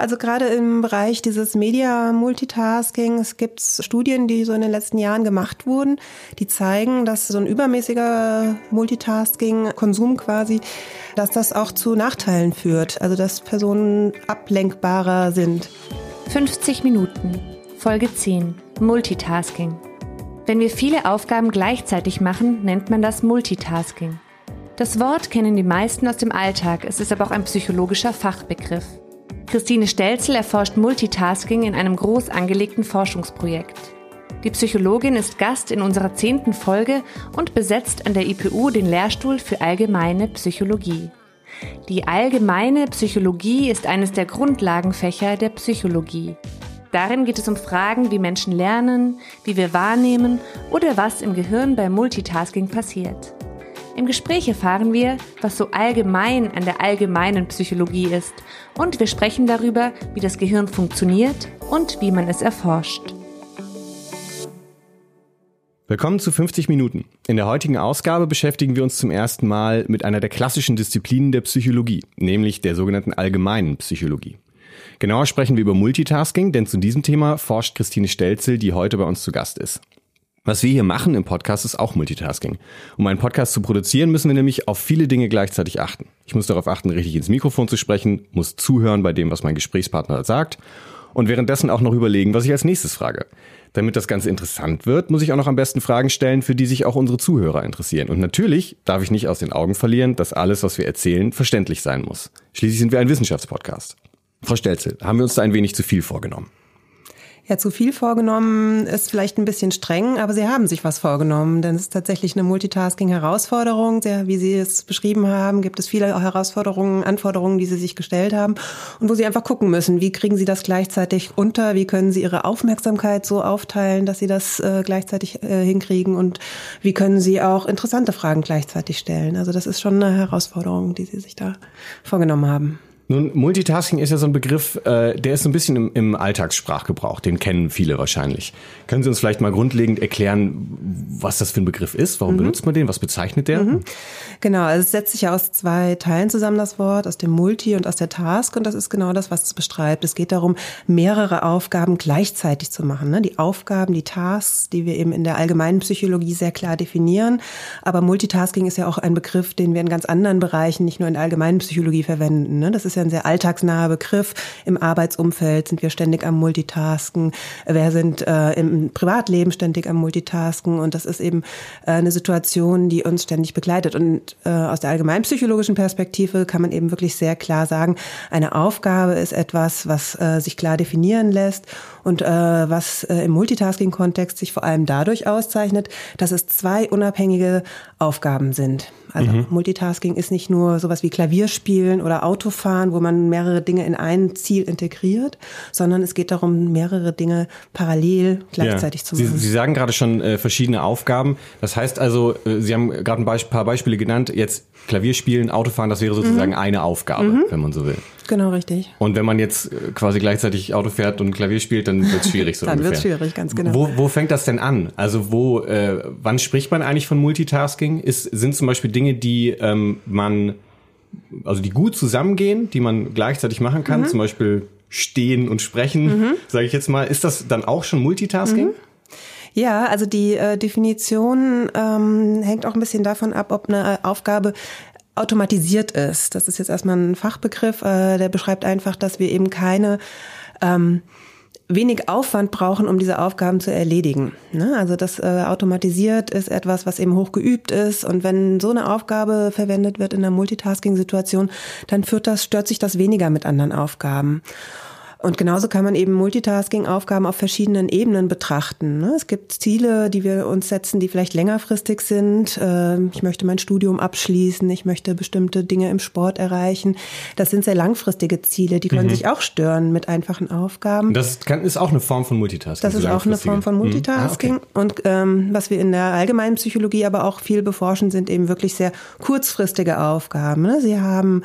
Also gerade im Bereich dieses Media-Multitasking, es gibt Studien, die so in den letzten Jahren gemacht wurden, die zeigen, dass so ein übermäßiger Multitasking-Konsum quasi, dass das auch zu Nachteilen führt, also dass Personen ablenkbarer sind. 50 Minuten, Folge 10, Multitasking. Wenn wir viele Aufgaben gleichzeitig machen, nennt man das Multitasking. Das Wort kennen die meisten aus dem Alltag, es ist aber auch ein psychologischer Fachbegriff. Christine Stelzel erforscht Multitasking in einem groß angelegten Forschungsprojekt. Die Psychologin ist Gast in unserer zehnten Folge und besetzt an der IPU den Lehrstuhl für allgemeine Psychologie. Die allgemeine Psychologie ist eines der Grundlagenfächer der Psychologie. Darin geht es um Fragen, wie Menschen lernen, wie wir wahrnehmen oder was im Gehirn bei Multitasking passiert. Im Gespräch erfahren wir, was so allgemein an der allgemeinen Psychologie ist und wir sprechen darüber, wie das Gehirn funktioniert und wie man es erforscht. Willkommen zu 50 Minuten. In der heutigen Ausgabe beschäftigen wir uns zum ersten Mal mit einer der klassischen Disziplinen der Psychologie, nämlich der sogenannten allgemeinen Psychologie. Genauer sprechen wir über Multitasking, denn zu diesem Thema forscht Christine Stelzel, die heute bei uns zu Gast ist. Was wir hier machen im Podcast ist auch Multitasking. Um einen Podcast zu produzieren, müssen wir nämlich auf viele Dinge gleichzeitig achten. Ich muss darauf achten, richtig ins Mikrofon zu sprechen, muss zuhören bei dem, was mein Gesprächspartner sagt und währenddessen auch noch überlegen, was ich als nächstes frage. Damit das Ganze interessant wird, muss ich auch noch am besten Fragen stellen, für die sich auch unsere Zuhörer interessieren. Und natürlich darf ich nicht aus den Augen verlieren, dass alles, was wir erzählen, verständlich sein muss. Schließlich sind wir ein Wissenschaftspodcast. Frau Stelzel, haben wir uns da ein wenig zu viel vorgenommen? Ja, zu viel vorgenommen ist vielleicht ein bisschen streng, aber Sie haben sich was vorgenommen, denn es ist tatsächlich eine Multitasking-Herausforderung. Wie Sie es beschrieben haben, gibt es viele Herausforderungen, Anforderungen, die Sie sich gestellt haben und wo Sie einfach gucken müssen, wie kriegen Sie das gleichzeitig unter, wie können Sie Ihre Aufmerksamkeit so aufteilen, dass Sie das äh, gleichzeitig äh, hinkriegen und wie können Sie auch interessante Fragen gleichzeitig stellen. Also das ist schon eine Herausforderung, die Sie sich da vorgenommen haben. Nun, Multitasking ist ja so ein Begriff, äh, der ist so ein bisschen im, im Alltagssprachgebrauch. Den kennen viele wahrscheinlich. Können Sie uns vielleicht mal grundlegend erklären, was das für ein Begriff ist? Warum mhm. benutzt man den? Was bezeichnet der? Mhm. Genau, also es setzt sich ja aus zwei Teilen zusammen, das Wort, aus dem Multi und aus der Task. Und das ist genau das, was es beschreibt. Es geht darum, mehrere Aufgaben gleichzeitig zu machen. Ne? Die Aufgaben, die Tasks, die wir eben in der allgemeinen Psychologie sehr klar definieren. Aber Multitasking ist ja auch ein Begriff, den wir in ganz anderen Bereichen, nicht nur in der allgemeinen Psychologie verwenden. Ne? Das ist ja ja ein sehr alltagsnaher Begriff. Im Arbeitsumfeld sind wir ständig am Multitasken. Wir sind äh, im Privatleben ständig am Multitasken. Und das ist eben äh, eine Situation, die uns ständig begleitet. Und äh, aus der allgemeinpsychologischen Perspektive kann man eben wirklich sehr klar sagen, eine Aufgabe ist etwas, was äh, sich klar definieren lässt und äh, was äh, im Multitasking-Kontext sich vor allem dadurch auszeichnet, dass es zwei unabhängige Aufgaben sind. Also mhm. Multitasking ist nicht nur sowas wie Klavierspielen oder Autofahren, wo man mehrere Dinge in ein Ziel integriert, sondern es geht darum, mehrere Dinge parallel gleichzeitig ja. zu machen. Sie, Sie sagen gerade schon äh, verschiedene Aufgaben. Das heißt also, äh, Sie haben gerade ein Beisp paar Beispiele genannt. Jetzt Klavierspielen, Autofahren, das wäre sozusagen mhm. eine Aufgabe, mhm. wenn man so will. Genau, richtig. Und wenn man jetzt äh, quasi gleichzeitig Auto fährt und Klavier spielt, dann wird es schwierig so Dann wird es schwierig, ganz genau. Wo, wo fängt das denn an? Also wo, äh, wann spricht man eigentlich von Multitasking? Ist, sind zum Beispiel Dinge, die ähm, man, also die gut zusammengehen, die man gleichzeitig machen kann, mhm. zum Beispiel stehen und sprechen, mhm. sage ich jetzt mal. Ist das dann auch schon Multitasking? Mhm. Ja, also die äh, Definition ähm, hängt auch ein bisschen davon ab, ob eine Aufgabe automatisiert ist. Das ist jetzt erstmal ein Fachbegriff, äh, der beschreibt einfach, dass wir eben keine ähm, wenig Aufwand brauchen, um diese Aufgaben zu erledigen. Ne? Also das äh, automatisiert ist etwas, was eben hoch geübt ist. Und wenn so eine Aufgabe verwendet wird in einer Multitasking-Situation, dann führt das, stört sich das weniger mit anderen Aufgaben. Und genauso kann man eben Multitasking-Aufgaben auf verschiedenen Ebenen betrachten. Ne? Es gibt Ziele, die wir uns setzen, die vielleicht längerfristig sind. Ähm, ich möchte mein Studium abschließen, ich möchte bestimmte Dinge im Sport erreichen. Das sind sehr langfristige Ziele, die können mhm. sich auch stören mit einfachen Aufgaben. Das kann, ist auch eine Form von Multitasking. Das ist auch eine Form von Multitasking. Mhm. Ah, okay. Und ähm, was wir in der allgemeinen Psychologie aber auch viel beforschen, sind eben wirklich sehr kurzfristige Aufgaben. Ne? Sie haben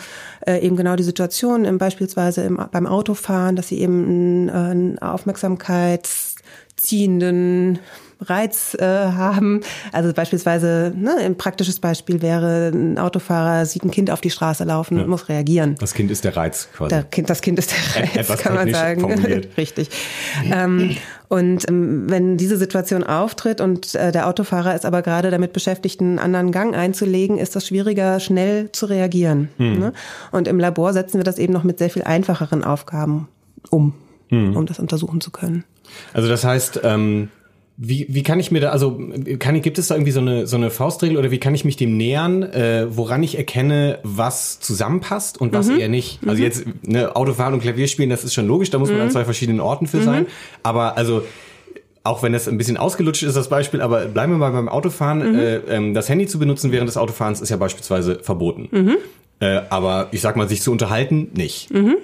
äh, eben genau die Situation, im, beispielsweise im, beim Autofahren, dass sie eben einen, einen aufmerksamkeitsziehenden Reiz äh, haben. Also beispielsweise, ne, ein praktisches Beispiel wäre, ein Autofahrer sieht ein Kind auf die Straße laufen ja. und muss reagieren. Das Kind ist der Reiz quasi. Der kind, das Kind ist der Reiz, Etwas kann man sagen. Formuliert. Richtig. ähm, und ähm, wenn diese Situation auftritt und äh, der Autofahrer ist aber gerade damit beschäftigt, einen anderen Gang einzulegen, ist das schwieriger, schnell zu reagieren. Hm. Ne? Und im Labor setzen wir das eben noch mit sehr viel einfacheren Aufgaben um, hm. um das untersuchen zu können. Also das heißt, ähm, wie, wie kann ich mir da, also kann, gibt es da irgendwie so eine, so eine Faustregel oder wie kann ich mich dem nähern, äh, woran ich erkenne, was zusammenpasst und was mhm. eher nicht? Also mhm. jetzt ne, Autofahren und Klavierspielen, das ist schon logisch, da muss man mhm. an zwei verschiedenen Orten für sein. Mhm. Aber also auch wenn das ein bisschen ausgelutscht ist, das Beispiel, aber bleiben wir mal beim Autofahren. Mhm. Äh, ähm, das Handy zu benutzen während des Autofahrens ist ja beispielsweise verboten. Mhm. Äh, aber ich sag mal, sich zu unterhalten, nicht. Mhm.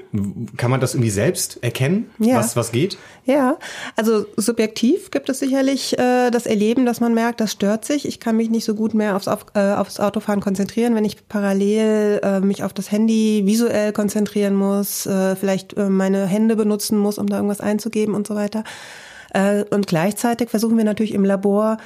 Kann man das irgendwie selbst erkennen, ja. was, was geht? Ja, also subjektiv gibt es sicherlich äh, das Erleben, dass man merkt, das stört sich. Ich kann mich nicht so gut mehr aufs, auf, äh, aufs Autofahren konzentrieren, wenn ich parallel äh, mich auf das Handy visuell konzentrieren muss, äh, vielleicht äh, meine Hände benutzen muss, um da irgendwas einzugeben und so weiter. Äh, und gleichzeitig versuchen wir natürlich im Labor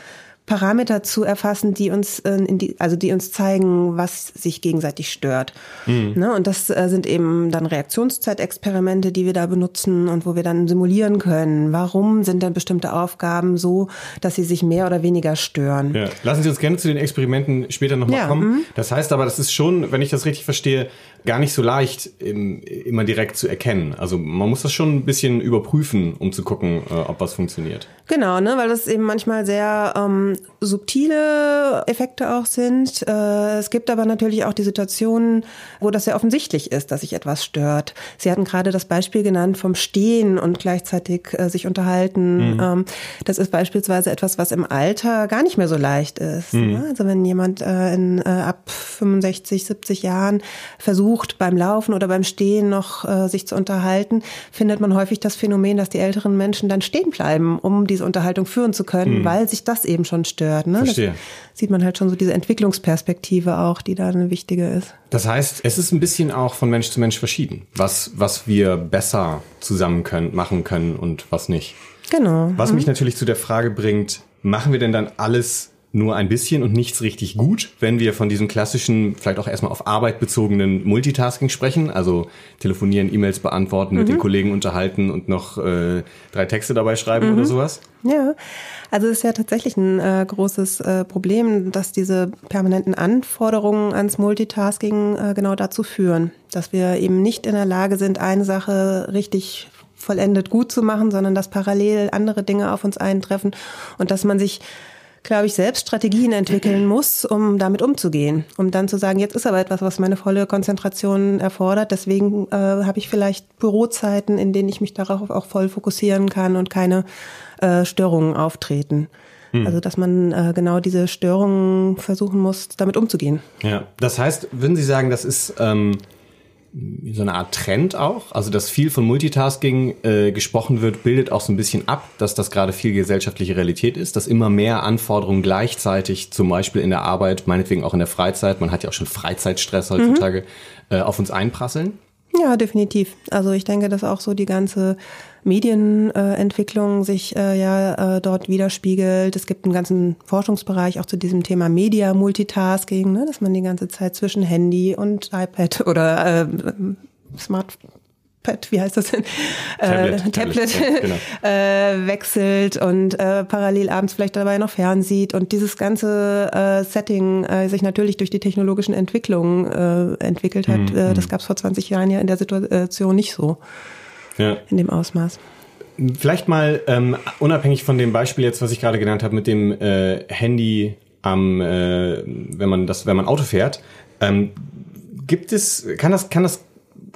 Parameter zu erfassen, die uns, äh, in die, also die uns zeigen, was sich gegenseitig stört. Mhm. Ne? Und das äh, sind eben dann Reaktionszeitexperimente, die wir da benutzen und wo wir dann simulieren können. Warum sind denn bestimmte Aufgaben so, dass sie sich mehr oder weniger stören? Ja. Lassen Sie uns gerne zu den Experimenten später nochmal ja, kommen. Mhm. Das heißt aber, das ist schon, wenn ich das richtig verstehe, gar nicht so leicht im, immer direkt zu erkennen. Also man muss das schon ein bisschen überprüfen, um zu gucken, äh, ob was funktioniert. Genau, ne, weil das eben manchmal sehr ähm, subtile Effekte auch sind. Äh, es gibt aber natürlich auch die Situationen, wo das sehr offensichtlich ist, dass sich etwas stört. Sie hatten gerade das Beispiel genannt vom Stehen und gleichzeitig äh, sich unterhalten. Mhm. Ähm, das ist beispielsweise etwas, was im Alter gar nicht mehr so leicht ist. Mhm. Ne? Also wenn jemand äh, in, äh, ab 65, 70 Jahren versucht, beim Laufen oder beim Stehen noch äh, sich zu unterhalten, findet man häufig das Phänomen, dass die älteren Menschen dann stehen bleiben, um die diese Unterhaltung führen zu können, mhm. weil sich das eben schon stört. Ne? Verstehe. Das sieht man halt schon so diese Entwicklungsperspektive auch, die da eine wichtige ist. Das heißt, es ist ein bisschen auch von Mensch zu Mensch verschieden, was, was wir besser zusammen können, machen können und was nicht. Genau. Was mhm. mich natürlich zu der Frage bringt, machen wir denn dann alles nur ein bisschen und nichts richtig gut, wenn wir von diesem klassischen, vielleicht auch erstmal auf Arbeit bezogenen Multitasking sprechen, also telefonieren, E-Mails beantworten, mhm. mit den mhm. Kollegen unterhalten und noch äh, drei Texte dabei schreiben mhm. oder sowas? Ja, also es ist ja tatsächlich ein äh, großes äh, Problem, dass diese permanenten Anforderungen ans Multitasking äh, genau dazu führen, dass wir eben nicht in der Lage sind, eine Sache richtig vollendet gut zu machen, sondern dass parallel andere Dinge auf uns eintreffen und dass man sich glaube ich, selbst Strategien entwickeln muss, um damit umzugehen. Um dann zu sagen, jetzt ist aber etwas, was meine volle Konzentration erfordert. Deswegen äh, habe ich vielleicht Bürozeiten, in denen ich mich darauf auch voll fokussieren kann und keine äh, Störungen auftreten. Hm. Also, dass man äh, genau diese Störungen versuchen muss, damit umzugehen. Ja, das heißt, würden Sie sagen, das ist ähm, so eine Art Trend auch. Also, dass viel von Multitasking äh, gesprochen wird, bildet auch so ein bisschen ab, dass das gerade viel gesellschaftliche Realität ist, dass immer mehr Anforderungen gleichzeitig, zum Beispiel in der Arbeit, meinetwegen auch in der Freizeit, man hat ja auch schon Freizeitstress heutzutage, mhm. äh, auf uns einprasseln. Ja, definitiv. Also ich denke, dass auch so die ganze Medienentwicklung sich äh, ja äh, dort widerspiegelt. Es gibt einen ganzen Forschungsbereich auch zu diesem Thema Media Multitasking, ne, dass man die ganze Zeit zwischen Handy und iPad oder äh, Smart Pad, wie heißt das denn? Tablet, äh, Tablet, Tablet genau. äh, wechselt und äh, parallel abends vielleicht dabei noch fernsieht und dieses ganze äh, Setting äh, sich natürlich durch die technologischen Entwicklungen äh, entwickelt hat. Mhm. Äh, das mhm. gab es vor 20 Jahren ja in der Situation nicht so. Ja. In dem Ausmaß. Vielleicht mal ähm, unabhängig von dem Beispiel jetzt, was ich gerade genannt habe, mit dem äh, Handy am, äh, wenn man das, wenn man Auto fährt, ähm, gibt es, kann das, kann das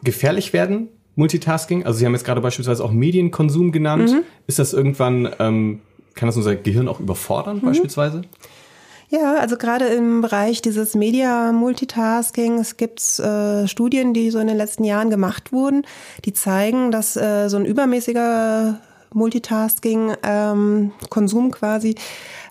gefährlich werden? Multitasking? Also Sie haben jetzt gerade beispielsweise auch Medienkonsum genannt. Mhm. Ist das irgendwann, ähm, kann das unser Gehirn auch überfordern mhm. beispielsweise? Ja, also gerade im Bereich dieses Media-Multitasking, gibt äh, Studien, die so in den letzten Jahren gemacht wurden, die zeigen, dass äh, so ein übermäßiger Multitasking, ähm, quasi,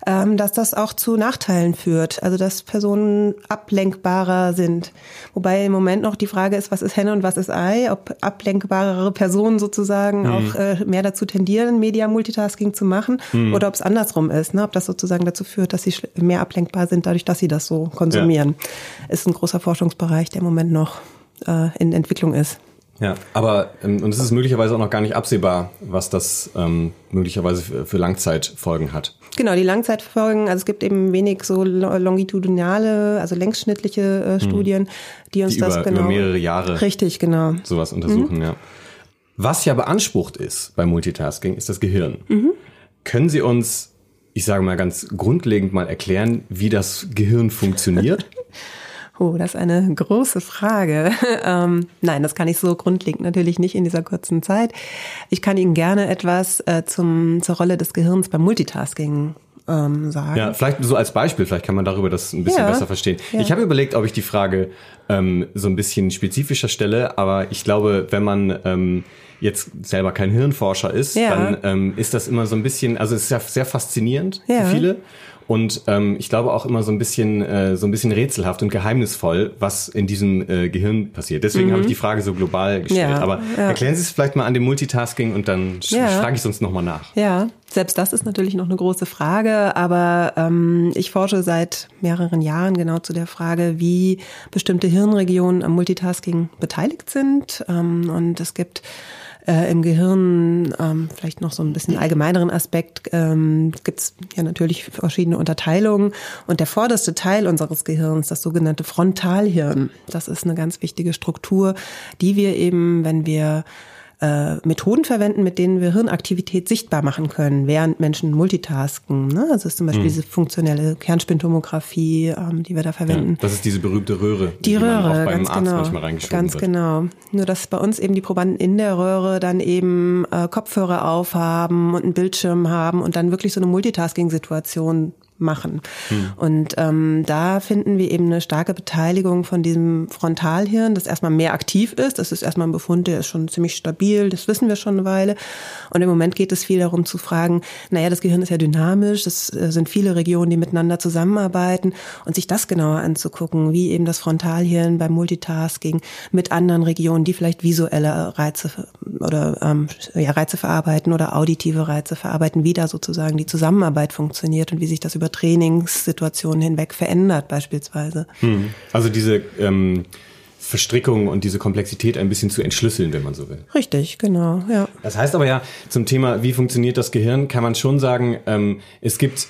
dass das auch zu Nachteilen führt. Also dass Personen ablenkbarer sind. Wobei im Moment noch die Frage ist, was ist Henne und was ist Ei? Ob ablenkbarere Personen sozusagen mhm. auch äh, mehr dazu tendieren, Media-Multitasking zu machen mhm. oder ob es andersrum ist. Ne? Ob das sozusagen dazu führt, dass sie mehr ablenkbar sind, dadurch, dass sie das so konsumieren. Ja. Ist ein großer Forschungsbereich, der im Moment noch äh, in Entwicklung ist. Ja, aber ähm, und es ist möglicherweise auch noch gar nicht absehbar, was das ähm, möglicherweise für, Langzeitfolgen hat. Genau, die Langzeitfolgen, also es gibt eben wenig so longitudinale, also längsschnittliche äh, hm. Studien, hm. die uns die das über, genau über mehrere Jahre richtig genau sowas untersuchen, mhm. ja. Was ja beansprucht ist bei Multitasking, ist das Gehirn. Mhm. Können Sie uns, ich sage mal ganz grundlegend mal erklären, wie das Gehirn funktioniert? Oh, das ist eine große Frage. ähm, nein, das kann ich so grundlegend natürlich nicht in dieser kurzen Zeit. Ich kann Ihnen gerne etwas äh, zum, zur Rolle des Gehirns beim Multitasking ähm, sagen. Ja, vielleicht so als Beispiel, vielleicht kann man darüber das ein bisschen ja, besser verstehen. Ja. Ich habe überlegt, ob ich die Frage ähm, so ein bisschen spezifischer stelle, aber ich glaube, wenn man ähm, jetzt selber kein Hirnforscher ist, ja. dann ähm, ist das immer so ein bisschen, also es ist ja sehr faszinierend für viele und ähm, ich glaube auch immer so ein bisschen äh, so ein bisschen rätselhaft und geheimnisvoll, was in diesem äh, Gehirn passiert. Deswegen mhm. habe ich die Frage so global gestellt. Ja, Aber ja. erklären Sie es vielleicht mal an dem Multitasking und dann ja. frage ich sonst nochmal nach. Ja, selbst das ist natürlich noch eine große Frage, aber ähm, ich forsche seit mehreren Jahren genau zu der Frage, wie bestimmte Hirnregionen am Multitasking beteiligt sind. Ähm, und es gibt äh, im Gehirn, ähm, vielleicht noch so ein bisschen allgemeineren Aspekt, ähm, gibt es ja natürlich verschiedene Unterteilungen. Und der vorderste Teil unseres Gehirns, das sogenannte Frontalhirn, das ist eine ganz wichtige Struktur, die wir eben, wenn wir äh, Methoden verwenden, mit denen wir Hirnaktivität sichtbar machen können, während Menschen multitasken. Ne? Also ist zum Beispiel mhm. diese funktionelle Kernspintomographie, ähm, die wir da verwenden. Ja, das ist diese berühmte Röhre, die, die Röhre, man auch beim ganz Arzt genau, manchmal reingeschoben Ganz wird. genau. Nur dass bei uns eben die Probanden in der Röhre dann eben äh, Kopfhörer aufhaben und einen Bildschirm haben und dann wirklich so eine Multitasking-Situation machen. Hm. Und ähm, da finden wir eben eine starke Beteiligung von diesem Frontalhirn, das erstmal mehr aktiv ist. Das ist erstmal ein Befund, der ist schon ziemlich stabil, das wissen wir schon eine Weile. Und im Moment geht es viel darum zu fragen, naja, das Gehirn ist ja dynamisch, es äh, sind viele Regionen, die miteinander zusammenarbeiten und sich das genauer anzugucken, wie eben das Frontalhirn beim Multitasking mit anderen Regionen, die vielleicht visuelle Reize oder ähm, ja, Reize verarbeiten oder auditive Reize verarbeiten, wie da sozusagen die Zusammenarbeit funktioniert und wie sich das über über Trainingssituationen hinweg verändert beispielsweise. Hm. Also diese ähm, Verstrickung und diese Komplexität ein bisschen zu entschlüsseln, wenn man so will. Richtig, genau, ja. Das heißt aber ja, zum Thema, wie funktioniert das Gehirn, kann man schon sagen, ähm, es gibt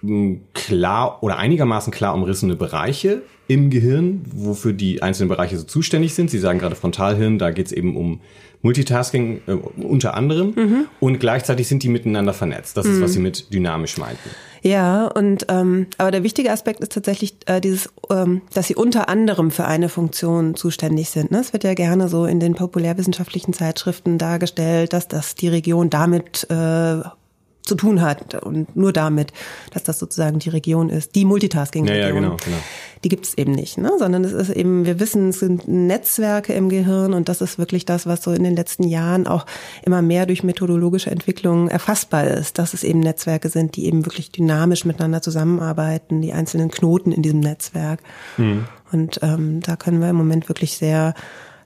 hm, klar oder einigermaßen klar umrissene Bereiche im Gehirn, wofür die einzelnen Bereiche so zuständig sind. Sie sagen gerade Frontalhirn, da geht es eben um Multitasking äh, unter anderem mhm. und gleichzeitig sind die miteinander vernetzt. Das ist, was mhm. Sie mit dynamisch meinten. Ja, und ähm, aber der wichtige Aspekt ist tatsächlich äh, dieses, ähm, dass sie unter anderem für eine Funktion zuständig sind. Ne? Es wird ja gerne so in den populärwissenschaftlichen Zeitschriften dargestellt, dass das die Region damit äh, zu tun hat und nur damit, dass das sozusagen die Region ist, die Multitasking-Region. Ja, ja, genau, genau. Die gibt es eben nicht, ne? sondern es ist eben, wir wissen, es sind Netzwerke im Gehirn und das ist wirklich das, was so in den letzten Jahren auch immer mehr durch methodologische Entwicklung erfassbar ist, dass es eben Netzwerke sind, die eben wirklich dynamisch miteinander zusammenarbeiten, die einzelnen Knoten in diesem Netzwerk. Mhm. Und ähm, da können wir im Moment wirklich sehr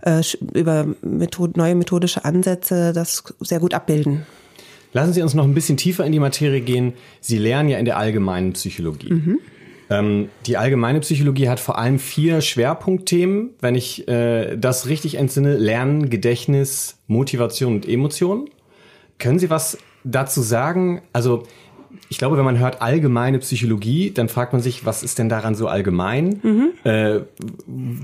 äh, über Method neue methodische Ansätze das sehr gut abbilden. Lassen Sie uns noch ein bisschen tiefer in die Materie gehen. Sie lernen ja in der allgemeinen Psychologie. Mhm. Ähm, die allgemeine Psychologie hat vor allem vier Schwerpunktthemen, wenn ich äh, das richtig entsinne. Lernen, Gedächtnis, Motivation und Emotionen. Können Sie was dazu sagen? Also ich glaube, wenn man hört allgemeine Psychologie, dann fragt man sich, was ist denn daran so allgemein? Mhm. Äh,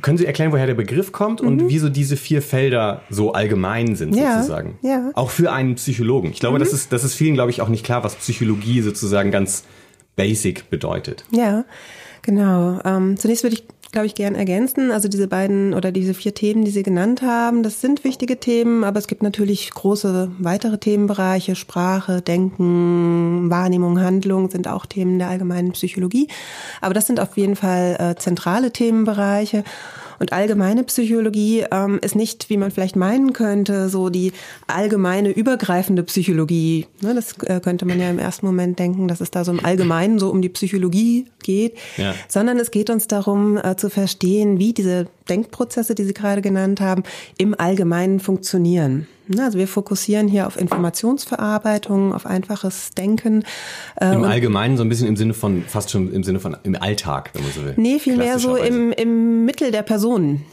können Sie erklären, woher der Begriff kommt mhm. und wieso diese vier Felder so allgemein sind ja, sozusagen? Ja. Auch für einen Psychologen. Ich glaube, mhm. das ist das ist vielen, glaube ich, auch nicht klar, was Psychologie sozusagen ganz basic bedeutet. Ja, genau. Ähm, zunächst würde ich glaube ich, gern ergänzen. Also diese beiden oder diese vier Themen, die Sie genannt haben, das sind wichtige Themen, aber es gibt natürlich große weitere Themenbereiche. Sprache, Denken, Wahrnehmung, Handlung sind auch Themen der allgemeinen Psychologie. Aber das sind auf jeden Fall äh, zentrale Themenbereiche. Und allgemeine Psychologie ähm, ist nicht, wie man vielleicht meinen könnte, so die allgemeine übergreifende Psychologie. Ne, das äh, könnte man ja im ersten Moment denken, dass es da so im Allgemeinen so um die Psychologie geht, ja. sondern es geht uns darum äh, zu verstehen, wie diese Denkprozesse, die Sie gerade genannt haben, im Allgemeinen funktionieren. Also wir fokussieren hier auf Informationsverarbeitung, auf einfaches Denken. Äh, Im Allgemeinen so ein bisschen im Sinne von, fast schon im Sinne von im Alltag, wenn man so will. Nee, vielmehr so im, im Mittel der Personen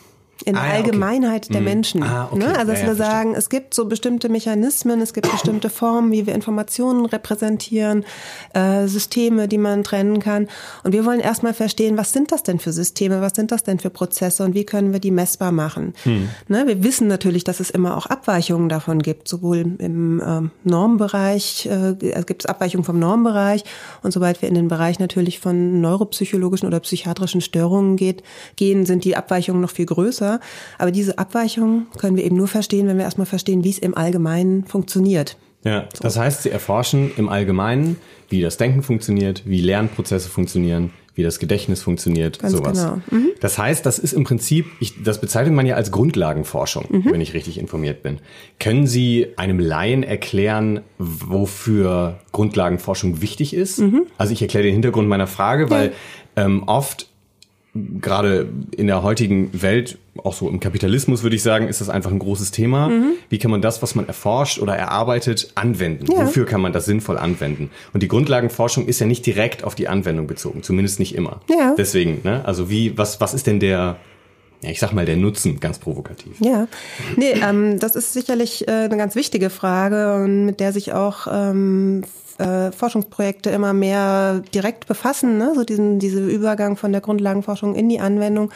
in ah, der Allgemeinheit okay. der. Menschen. Ah, okay. ne? Also dass ja, wir sagen, es gibt so bestimmte Mechanismen, es gibt bestimmte Formen, wie wir Informationen repräsentieren, äh, Systeme, die man trennen kann. Und wir wollen erstmal verstehen, was sind das denn für Systeme, was sind das denn für Prozesse und wie können wir die messbar machen. Hm. Ne? Wir wissen natürlich, dass es immer auch Abweichungen davon gibt, sowohl im äh, Normbereich, äh, also gibt es Abweichungen vom Normbereich und sobald wir in den Bereich natürlich von neuropsychologischen oder psychiatrischen Störungen geht, gehen, sind die Abweichungen noch viel größer. Aber diese Abweichung können wir eben nur verstehen, wenn wir erstmal verstehen, wie es im Allgemeinen funktioniert. Ja, so. das heißt, Sie erforschen im Allgemeinen, wie das Denken funktioniert, wie Lernprozesse funktionieren, wie das Gedächtnis funktioniert, Ganz sowas. Genau. Mhm. Das heißt, das ist im Prinzip, ich, das bezeichnet man ja als Grundlagenforschung, mhm. wenn ich richtig informiert bin. Können Sie einem Laien erklären, wofür Grundlagenforschung wichtig ist? Mhm. Also ich erkläre den Hintergrund meiner Frage, weil ja. ähm, oft gerade in der heutigen Welt, auch so im Kapitalismus würde ich sagen, ist das einfach ein großes Thema. Mhm. Wie kann man das, was man erforscht oder erarbeitet, anwenden? Ja. Wofür kann man das sinnvoll anwenden? Und die Grundlagenforschung ist ja nicht direkt auf die Anwendung bezogen, zumindest nicht immer. Ja. Deswegen, ne? Also wie, was, was ist denn der, ja, ich sag mal, der Nutzen, ganz provokativ. Ja, nee, ähm, das ist sicherlich äh, eine ganz wichtige Frage und mit der sich auch ähm, äh, Forschungsprojekte immer mehr direkt befassen, ne? so diesen diese Übergang von der Grundlagenforschung in die Anwendung.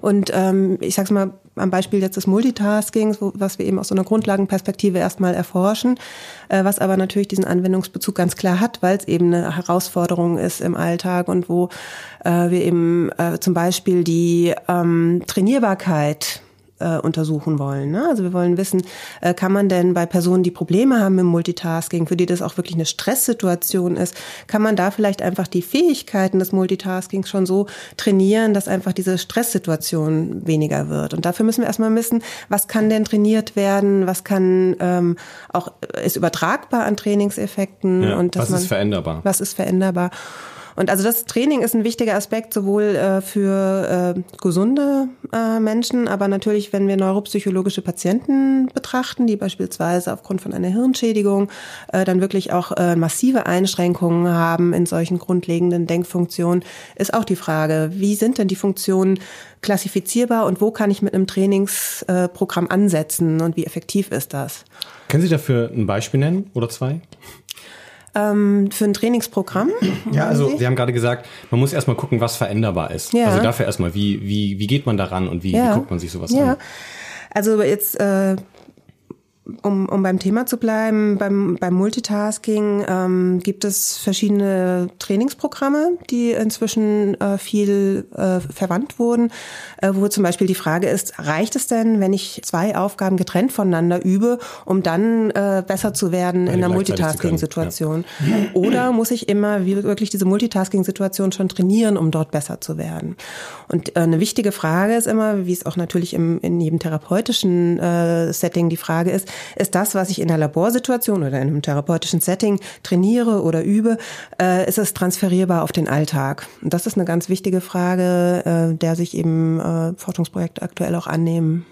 Und ähm, ich sage es mal am Beispiel jetzt des Multitaskings, wo, was wir eben aus so einer Grundlagenperspektive erstmal erforschen, äh, was aber natürlich diesen Anwendungsbezug ganz klar hat, weil es eben eine Herausforderung ist im Alltag und wo äh, wir eben äh, zum Beispiel die ähm, Trainierbarkeit äh, untersuchen wollen. Ne? Also wir wollen wissen, äh, kann man denn bei Personen, die Probleme haben im Multitasking, für die das auch wirklich eine Stresssituation ist, kann man da vielleicht einfach die Fähigkeiten des Multitaskings schon so trainieren, dass einfach diese Stresssituation weniger wird. Und dafür müssen wir erstmal wissen, was kann denn trainiert werden, was kann ähm, auch ist übertragbar an Trainingseffekten ja, und was man, ist veränderbar. Was ist veränderbar? Und also das Training ist ein wichtiger Aspekt sowohl äh, für äh, gesunde äh, Menschen, aber natürlich, wenn wir neuropsychologische Patienten betrachten, die beispielsweise aufgrund von einer Hirnschädigung äh, dann wirklich auch äh, massive Einschränkungen haben in solchen grundlegenden Denkfunktionen, ist auch die Frage, wie sind denn die Funktionen klassifizierbar und wo kann ich mit einem Trainingsprogramm ansetzen und wie effektiv ist das? Können Sie dafür ein Beispiel nennen oder zwei? Ähm, für ein Trainingsprogramm. Ja, also Sie? haben gerade gesagt, man muss erstmal gucken, was veränderbar ist. Ja. Also dafür erstmal, wie, wie, wie geht man daran und wie, ja. wie guckt man sich sowas ja. an? Also jetzt äh, um, um beim Thema zu bleiben, beim, beim Multitasking ähm, gibt es verschiedene Trainingsprogramme, die inzwischen äh, viel äh, verwandt wurden, äh, wo zum Beispiel die Frage ist, reicht es denn, wenn ich zwei Aufgaben getrennt voneinander übe, um dann äh, besser zu werden in einer Multitasking-Situation? Ja. Oder muss ich immer wirklich diese Multitasking-Situation schon trainieren, um dort besser zu werden? Und äh, eine wichtige Frage ist immer, wie es auch natürlich im, in jedem therapeutischen äh, Setting die Frage ist, ist das, was ich in der Laborsituation oder in einem therapeutischen Setting trainiere oder übe, äh, ist es transferierbar auf den Alltag? Und das ist eine ganz wichtige Frage, äh, der sich eben äh, Forschungsprojekte aktuell auch annehmen.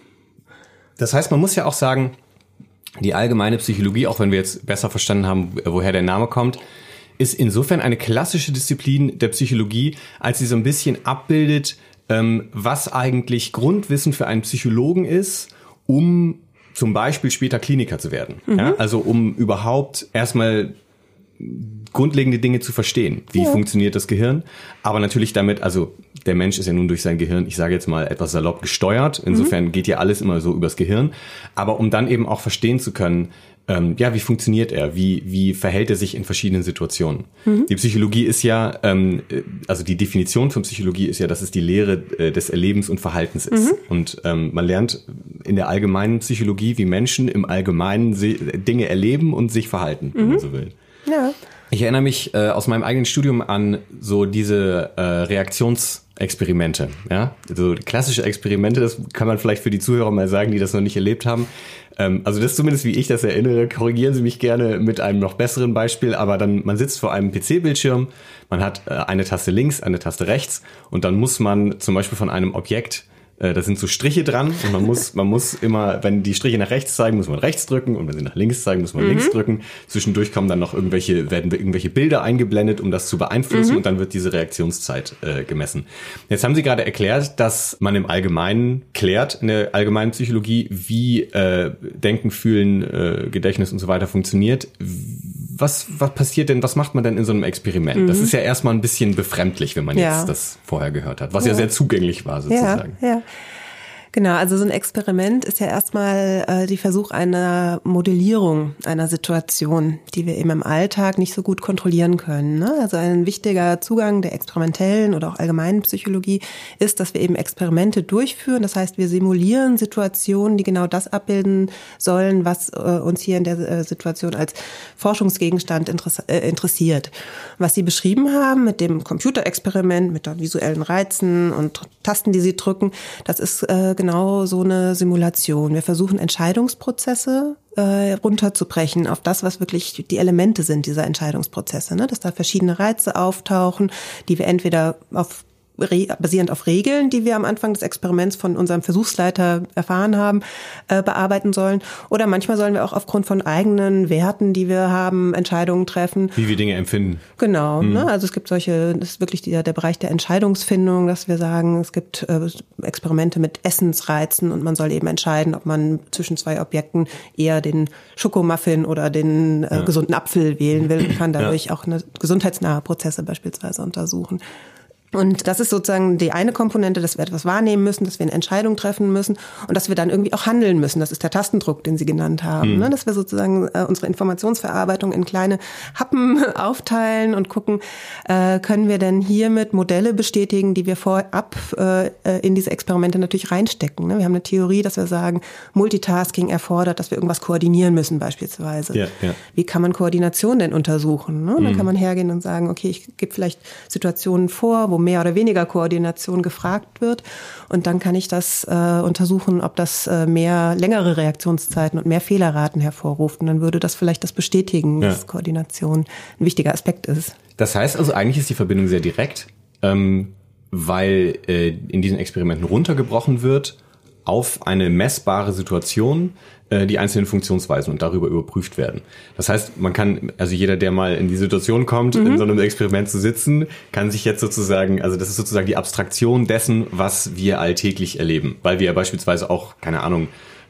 Das heißt, man muss ja auch sagen, die allgemeine Psychologie, auch wenn wir jetzt besser verstanden haben, woher der Name kommt, ist insofern eine klassische Disziplin der Psychologie, als sie so ein bisschen abbildet, ähm, was eigentlich Grundwissen für einen Psychologen ist, um zum Beispiel später Kliniker zu werden. Mhm. Ja? Also um überhaupt erstmal grundlegende Dinge zu verstehen. Wie ja. funktioniert das Gehirn? Aber natürlich damit, also der Mensch ist ja nun durch sein Gehirn, ich sage jetzt mal etwas salopp gesteuert. Insofern mhm. geht ja alles immer so übers Gehirn. Aber um dann eben auch verstehen zu können, ähm, ja, wie funktioniert er? Wie, wie verhält er sich in verschiedenen Situationen? Mhm. Die Psychologie ist ja, ähm, also die Definition von Psychologie ist ja, dass es die Lehre äh, des Erlebens und Verhaltens ist. Mhm. Und ähm, man lernt in der allgemeinen Psychologie, wie Menschen im Allgemeinen Dinge erleben und sich verhalten, wenn man mhm. so will. Ja. Ich erinnere mich äh, aus meinem eigenen Studium an so diese äh, Reaktions Experimente. Ja, also klassische Experimente, das kann man vielleicht für die Zuhörer mal sagen, die das noch nicht erlebt haben. Ähm, also das zumindest, wie ich das erinnere. Korrigieren Sie mich gerne mit einem noch besseren Beispiel. Aber dann, man sitzt vor einem PC-Bildschirm, man hat äh, eine Taste links, eine Taste rechts und dann muss man zum Beispiel von einem Objekt äh, da sind so Striche dran und man muss, man muss immer, wenn die Striche nach rechts zeigen, muss man rechts drücken und wenn sie nach links zeigen, muss man mhm. links drücken. Zwischendurch kommen dann noch irgendwelche, werden irgendwelche Bilder eingeblendet, um das zu beeinflussen mhm. und dann wird diese Reaktionszeit äh, gemessen. Jetzt haben Sie gerade erklärt, dass man im Allgemeinen klärt, in der allgemeinen Psychologie, wie äh, Denken, Fühlen, äh, Gedächtnis und so weiter funktioniert. Was, was passiert denn, was macht man denn in so einem Experiment? Mhm. Das ist ja erstmal ein bisschen befremdlich, wenn man ja. jetzt das vorher gehört hat, was ja, ja sehr zugänglich war sozusagen. Ja, ja. Genau, also so ein Experiment ist ja erstmal äh, die Versuch einer Modellierung einer Situation, die wir eben im Alltag nicht so gut kontrollieren können. Ne? Also ein wichtiger Zugang der experimentellen oder auch allgemeinen Psychologie ist, dass wir eben Experimente durchführen. Das heißt, wir simulieren Situationen, die genau das abbilden sollen, was äh, uns hier in der äh, Situation als Forschungsgegenstand äh, interessiert. Was Sie beschrieben haben mit dem Computerexperiment, mit den visuellen Reizen und Tasten, die Sie drücken, das ist äh, genau so eine Simulation. Wir versuchen Entscheidungsprozesse äh, runterzubrechen auf das, was wirklich die Elemente sind dieser Entscheidungsprozesse. Ne? Dass da verschiedene Reize auftauchen, die wir entweder auf basierend auf Regeln, die wir am Anfang des Experiments von unserem Versuchsleiter erfahren haben, äh, bearbeiten sollen. Oder manchmal sollen wir auch aufgrund von eigenen Werten, die wir haben, Entscheidungen treffen. Wie wir Dinge empfinden. Genau. Mhm. Ne? Also es gibt solche, das ist wirklich der, der Bereich der Entscheidungsfindung, dass wir sagen, es gibt äh, Experimente mit Essensreizen und man soll eben entscheiden, ob man zwischen zwei Objekten eher den Schokomuffin oder den äh, ja. gesunden Apfel wählen will und kann dadurch ja. auch eine gesundheitsnahe Prozesse beispielsweise untersuchen. Und das ist sozusagen die eine Komponente, dass wir etwas wahrnehmen müssen, dass wir eine Entscheidung treffen müssen und dass wir dann irgendwie auch handeln müssen. Das ist der Tastendruck, den Sie genannt haben. Mhm. Ne? Dass wir sozusagen äh, unsere Informationsverarbeitung in kleine Happen aufteilen und gucken, äh, können wir denn hiermit Modelle bestätigen, die wir vorab äh, in diese Experimente natürlich reinstecken. Ne? Wir haben eine Theorie, dass wir sagen, Multitasking erfordert, dass wir irgendwas koordinieren müssen beispielsweise. Ja, ja. Wie kann man Koordination denn untersuchen? Ne? Mhm. Dann kann man hergehen und sagen, okay, ich gebe vielleicht Situationen vor, wo mehr oder weniger Koordination gefragt wird. Und dann kann ich das äh, untersuchen, ob das äh, mehr längere Reaktionszeiten und mehr Fehlerraten hervorruft. Und dann würde das vielleicht das bestätigen, ja. dass Koordination ein wichtiger Aspekt ist. Das heißt also, eigentlich ist die Verbindung sehr direkt, ähm, weil äh, in diesen Experimenten runtergebrochen wird auf eine messbare Situation äh, die einzelnen Funktionsweisen und darüber überprüft werden. Das heißt, man kann, also jeder, der mal in die Situation kommt, mhm. in so einem Experiment zu sitzen, kann sich jetzt sozusagen, also das ist sozusagen die Abstraktion dessen, was wir alltäglich erleben, weil wir ja beispielsweise auch, keine Ahnung,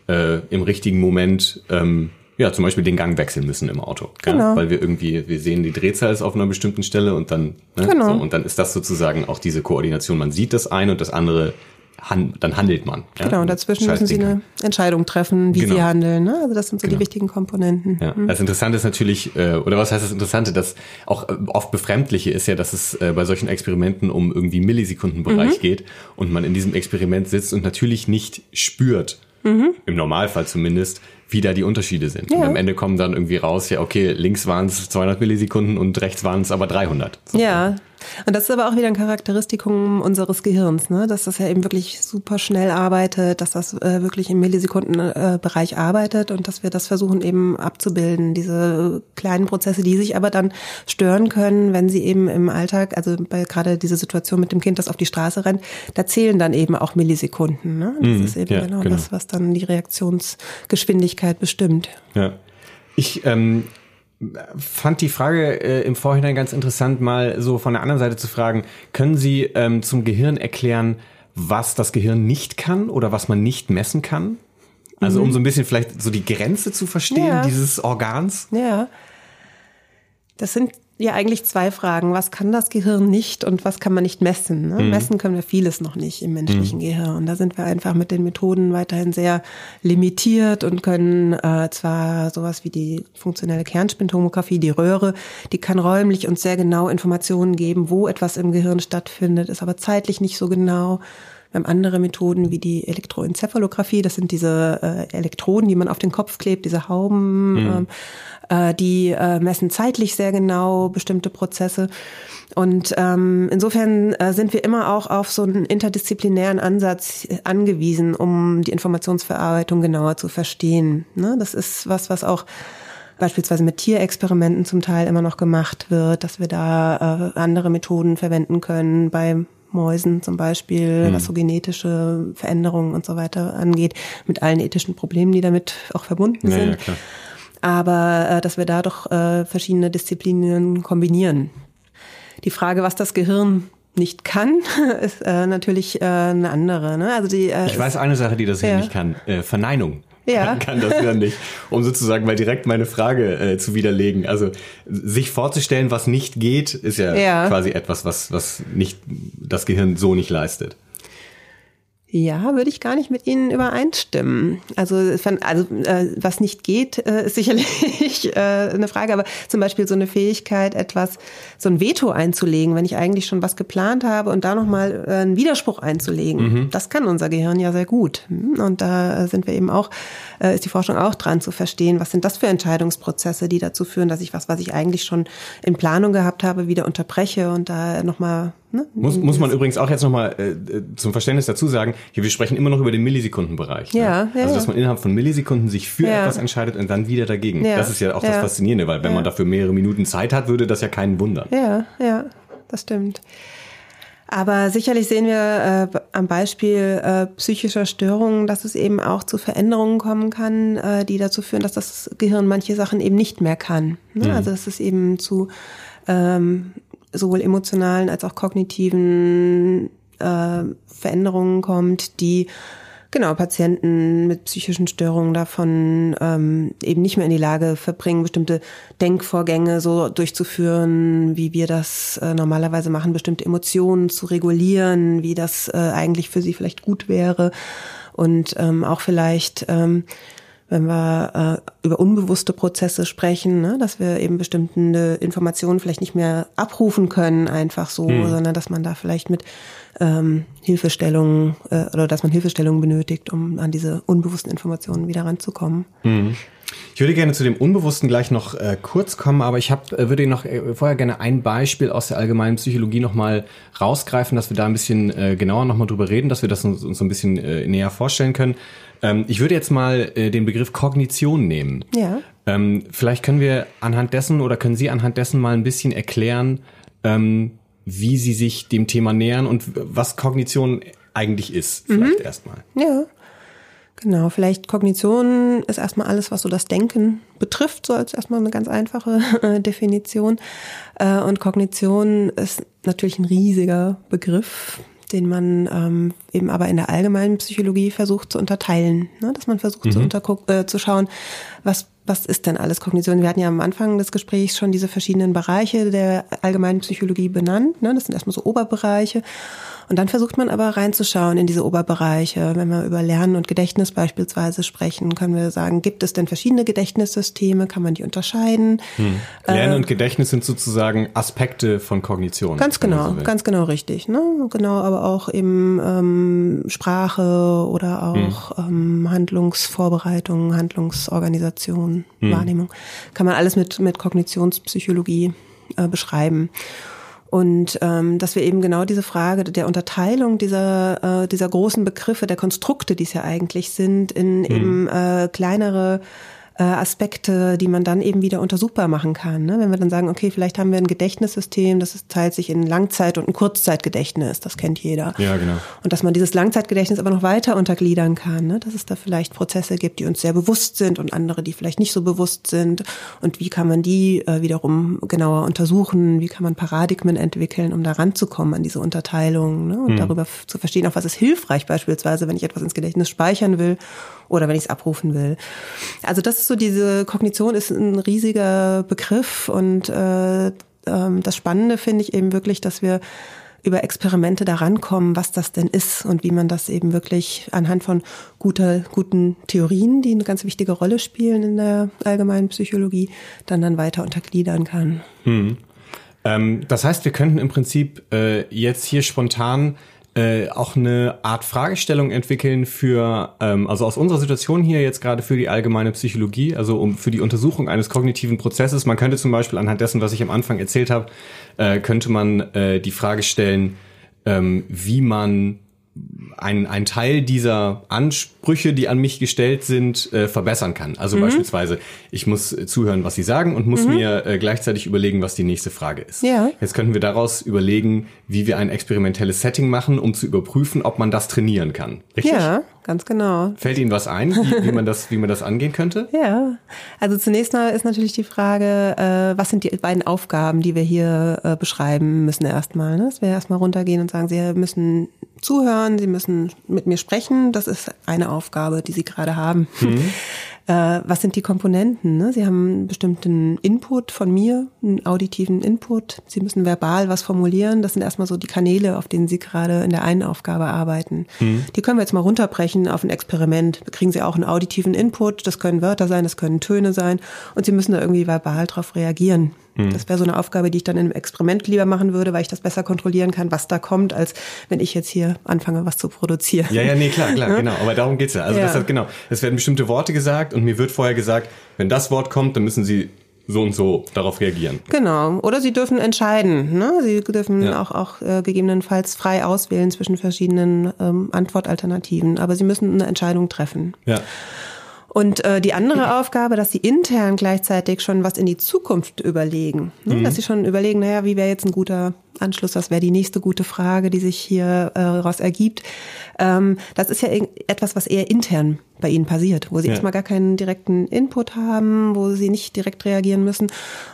äh, im richtigen Moment ähm, ja, zum Beispiel den Gang wechseln müssen im Auto. Genau. Ja? Weil wir irgendwie, wir sehen, die Drehzahl ist auf einer bestimmten Stelle und dann, ne, genau. so, und dann ist das sozusagen auch diese Koordination. Man sieht das eine und das andere han dann handelt man. Ja? Genau, und dazwischen müssen Sie eine Entscheidung treffen, wie genau. Sie handeln. Ne? Also das sind so genau. die wichtigen Komponenten. Ja. Mhm. Das Interessante ist natürlich, äh, oder was heißt das Interessante, dass auch äh, oft befremdliche ist ja, dass es äh, bei solchen Experimenten um irgendwie Millisekundenbereich mhm. geht und man in diesem Experiment sitzt und natürlich nicht spürt, mhm. im Normalfall zumindest, wie da die Unterschiede sind. Ja. Und am Ende kommen dann irgendwie raus, ja, okay, links waren es 200 Millisekunden und rechts waren es aber 300. So. Ja, und das ist aber auch wieder ein Charakteristikum unseres Gehirns, ne? dass das ja eben wirklich super schnell arbeitet, dass das äh, wirklich im Millisekundenbereich äh, arbeitet und dass wir das versuchen eben abzubilden, diese kleinen Prozesse, die sich aber dann stören können, wenn sie eben im Alltag, also bei gerade diese Situation mit dem Kind, das auf die Straße rennt, da zählen dann eben auch Millisekunden. Ne? Das mhm, ist eben ja, genau, genau das, was dann die Reaktionsgeschwindigkeit bestimmt. Ja. Ich ähm, fand die Frage äh, im Vorhinein ganz interessant, mal so von der anderen Seite zu fragen, können Sie ähm, zum Gehirn erklären, was das Gehirn nicht kann oder was man nicht messen kann? Also mhm. um so ein bisschen vielleicht so die Grenze zu verstehen ja. dieses Organs? Ja. Das sind ja eigentlich zwei Fragen. Was kann das Gehirn nicht und was kann man nicht messen? Ne? Mhm. Messen können wir vieles noch nicht im menschlichen mhm. Gehirn. Und da sind wir einfach mit den Methoden weiterhin sehr limitiert und können äh, zwar sowas wie die funktionelle Kernspintomographie, die Röhre, die kann räumlich uns sehr genau Informationen geben, wo etwas im Gehirn stattfindet, ist aber zeitlich nicht so genau Wir haben andere Methoden wie die Elektroenzephalographie. Das sind diese äh, Elektroden, die man auf den Kopf klebt, diese Hauben. Mhm. Ähm, äh, die äh, messen zeitlich sehr genau bestimmte Prozesse. Und ähm, insofern äh, sind wir immer auch auf so einen interdisziplinären Ansatz angewiesen, um die Informationsverarbeitung genauer zu verstehen. Ne? Das ist was, was auch beispielsweise mit Tierexperimenten zum Teil immer noch gemacht wird, dass wir da äh, andere Methoden verwenden können bei Mäusen zum Beispiel, hm. was so genetische Veränderungen und so weiter angeht, mit allen ethischen Problemen, die damit auch verbunden ja, sind. Ja, Aber äh, dass wir da doch äh, verschiedene Disziplinen kombinieren. Die Frage, was das Gehirn nicht kann, ist äh, natürlich äh, eine andere. Ne? Also die, äh, ich weiß eine Sache, die das ja. nicht kann. Äh, Verneinung. Ja. kann das ja nicht. Um sozusagen mal direkt meine Frage äh, zu widerlegen. Also sich vorzustellen, was nicht geht, ist ja, ja, quasi etwas, was, was nicht das Gehirn so nicht leistet. Ja, würde ich gar nicht mit Ihnen übereinstimmen. Also, also äh, was nicht geht, äh, ist sicherlich äh, eine Frage, aber zum Beispiel so eine Fähigkeit, etwas, so ein Veto einzulegen, wenn ich eigentlich schon was geplant habe und da nochmal äh, einen Widerspruch einzulegen, mhm. das kann unser Gehirn ja sehr gut. Und da sind wir eben auch, äh, ist die Forschung auch dran zu verstehen, was sind das für Entscheidungsprozesse, die dazu führen, dass ich was, was ich eigentlich schon in Planung gehabt habe, wieder unterbreche und da nochmal Ne? Muss, muss man übrigens auch jetzt nochmal äh, äh, zum Verständnis dazu sagen, hier, wir sprechen immer noch über den Millisekundenbereich. Ne? Ja, ja, also, dass man innerhalb von Millisekunden sich für ja. etwas entscheidet und dann wieder dagegen. Ja. Das ist ja auch das Faszinierende, weil wenn man dafür mehrere Minuten Zeit hat, würde das ja keinen wundern. Ja, ja, das stimmt. Aber sicherlich sehen wir äh, am Beispiel äh, psychischer Störungen, dass es eben auch zu Veränderungen kommen kann, äh, die dazu führen, dass das Gehirn manche Sachen eben nicht mehr kann. Ne? Mhm. Also dass es eben zu ähm, sowohl emotionalen als auch kognitiven äh, Veränderungen kommt, die genau Patienten mit psychischen Störungen davon ähm, eben nicht mehr in die Lage verbringen, bestimmte Denkvorgänge so durchzuführen, wie wir das äh, normalerweise machen, bestimmte Emotionen zu regulieren, wie das äh, eigentlich für sie vielleicht gut wäre. Und ähm, auch vielleicht ähm, wenn wir äh, über unbewusste Prozesse sprechen, ne, dass wir eben bestimmte Informationen vielleicht nicht mehr abrufen können, einfach so, hm. sondern dass man da vielleicht mit ähm, Hilfestellungen äh, oder dass man Hilfestellungen benötigt, um an diese unbewussten Informationen wieder ranzukommen. Hm. Ich würde gerne zu dem Unbewussten gleich noch äh, kurz kommen, aber ich hab, äh, würde noch äh, vorher gerne ein Beispiel aus der allgemeinen Psychologie nochmal rausgreifen, dass wir da ein bisschen äh, genauer nochmal drüber reden, dass wir das uns, uns so ein bisschen äh, näher vorstellen können. Ähm, ich würde jetzt mal äh, den Begriff Kognition nehmen. Ja. Ähm, vielleicht können wir anhand dessen oder können Sie anhand dessen mal ein bisschen erklären, ähm, wie Sie sich dem Thema nähern und was Kognition eigentlich ist, vielleicht mhm. erstmal. Ja. Genau, vielleicht Kognition ist erstmal alles, was so das Denken betrifft, so als erstmal eine ganz einfache äh, Definition. Äh, und Kognition ist natürlich ein riesiger Begriff den man ähm, eben aber in der allgemeinen Psychologie versucht zu unterteilen, ne? dass man versucht mhm. zu, äh, zu schauen, was was ist denn alles Kognition? Wir hatten ja am Anfang des Gesprächs schon diese verschiedenen Bereiche der allgemeinen Psychologie benannt. Ne? Das sind erstmal so Oberbereiche. Und dann versucht man aber reinzuschauen in diese Oberbereiche. Wenn wir über Lernen und Gedächtnis beispielsweise sprechen, können wir sagen, gibt es denn verschiedene Gedächtnissysteme? Kann man die unterscheiden? Hm. Lernen äh, und Gedächtnis sind sozusagen Aspekte von Kognition. Ganz genau, so ganz genau richtig. Ne? Genau, aber auch eben ähm, Sprache oder auch hm. ähm, Handlungsvorbereitung, Handlungsorganisation, hm. Wahrnehmung. Kann man alles mit, mit Kognitionspsychologie äh, beschreiben. Und ähm, dass wir eben genau diese Frage der Unterteilung dieser, äh, dieser großen Begriffe, der Konstrukte, die es ja eigentlich sind, in mhm. eben äh, kleinere äh, Aspekte, die man dann eben wieder untersuchbar machen kann. Ne? Wenn wir dann sagen, okay, vielleicht haben wir ein Gedächtnissystem, das teilt sich in Langzeit- und ein Kurzzeitgedächtnis, das kennt jeder. Ja, genau. Und dass man dieses Langzeitgedächtnis aber noch weiter untergliedern kann, ne? dass es da vielleicht Prozesse gibt, die uns sehr bewusst sind und andere, die vielleicht nicht so bewusst sind. Und wie kann man die äh, wiederum genauer untersuchen? Wie kann man Paradigmen entwickeln, um da ranzukommen an diese Unterteilung ne? und mhm. darüber zu verstehen, auch was ist hilfreich beispielsweise, wenn ich etwas ins Gedächtnis speichern will oder wenn ich es abrufen will. Also das ist so diese Kognition ist ein riesiger Begriff und äh, ähm, das Spannende finde ich eben wirklich, dass wir über Experimente da rankommen, was das denn ist und wie man das eben wirklich anhand von guter, guten Theorien, die eine ganz wichtige Rolle spielen in der allgemeinen Psychologie, dann dann weiter untergliedern kann. Hm. Ähm, das heißt, wir könnten im Prinzip äh, jetzt hier spontan äh, auch eine Art Fragestellung entwickeln für, ähm, also aus unserer Situation hier jetzt gerade für die allgemeine Psychologie, also um für die Untersuchung eines kognitiven Prozesses. Man könnte zum Beispiel anhand dessen, was ich am Anfang erzählt habe, äh, könnte man äh, die Frage stellen, ähm, wie man ein, ein Teil dieser Ansprüche, die an mich gestellt sind, äh, verbessern kann. Also mhm. beispielsweise, ich muss äh, zuhören, was Sie sagen und muss mhm. mir äh, gleichzeitig überlegen, was die nächste Frage ist. Ja. Jetzt könnten wir daraus überlegen, wie wir ein experimentelles Setting machen, um zu überprüfen, ob man das trainieren kann. Richtig? Ja, ganz genau. Fällt Ihnen was ein, wie, wie man das, wie man das angehen könnte? Ja, also zunächst mal ist natürlich die Frage, äh, was sind die beiden Aufgaben, die wir hier äh, beschreiben müssen erstmal. Ne? Dass wir erstmal runtergehen und sagen, Sie müssen zuhören, Sie müssen mit mir sprechen. Das ist eine Aufgabe, die Sie gerade haben. Mhm. Äh, was sind die Komponenten? Ne? Sie haben einen bestimmten Input von mir, einen auditiven Input. Sie müssen verbal was formulieren. Das sind erstmal so die Kanäle, auf denen Sie gerade in der einen Aufgabe arbeiten. Mhm. Die können wir jetzt mal runterbrechen auf ein Experiment. Da kriegen Sie auch einen auditiven Input. Das können Wörter sein, das können Töne sein. Und Sie müssen da irgendwie verbal drauf reagieren. Hm. Das wäre so eine Aufgabe, die ich dann im Experiment lieber machen würde, weil ich das besser kontrollieren kann, was da kommt, als wenn ich jetzt hier anfange, was zu produzieren. Ja, ja, nee, klar, klar, genau. Aber darum geht's ja. Also ja. das hat genau. Es werden bestimmte Worte gesagt und mir wird vorher gesagt, wenn das Wort kommt, dann müssen Sie so und so darauf reagieren. Genau. Oder Sie dürfen entscheiden. Ne? Sie dürfen ja. auch, auch äh, gegebenenfalls frei auswählen zwischen verschiedenen ähm, Antwortalternativen. Aber Sie müssen eine Entscheidung treffen. Ja. Und äh, die andere Aufgabe, dass sie intern gleichzeitig schon was in die Zukunft überlegen. Ne? Mhm. Dass sie schon überlegen, naja, wie wäre jetzt ein guter Anschluss, was wäre die nächste gute Frage, die sich hier äh, raus ergibt. Ähm, das ist ja etwas, was eher intern bei ihnen passiert, wo sie ja. erstmal gar keinen direkten Input haben, wo sie nicht direkt reagieren müssen.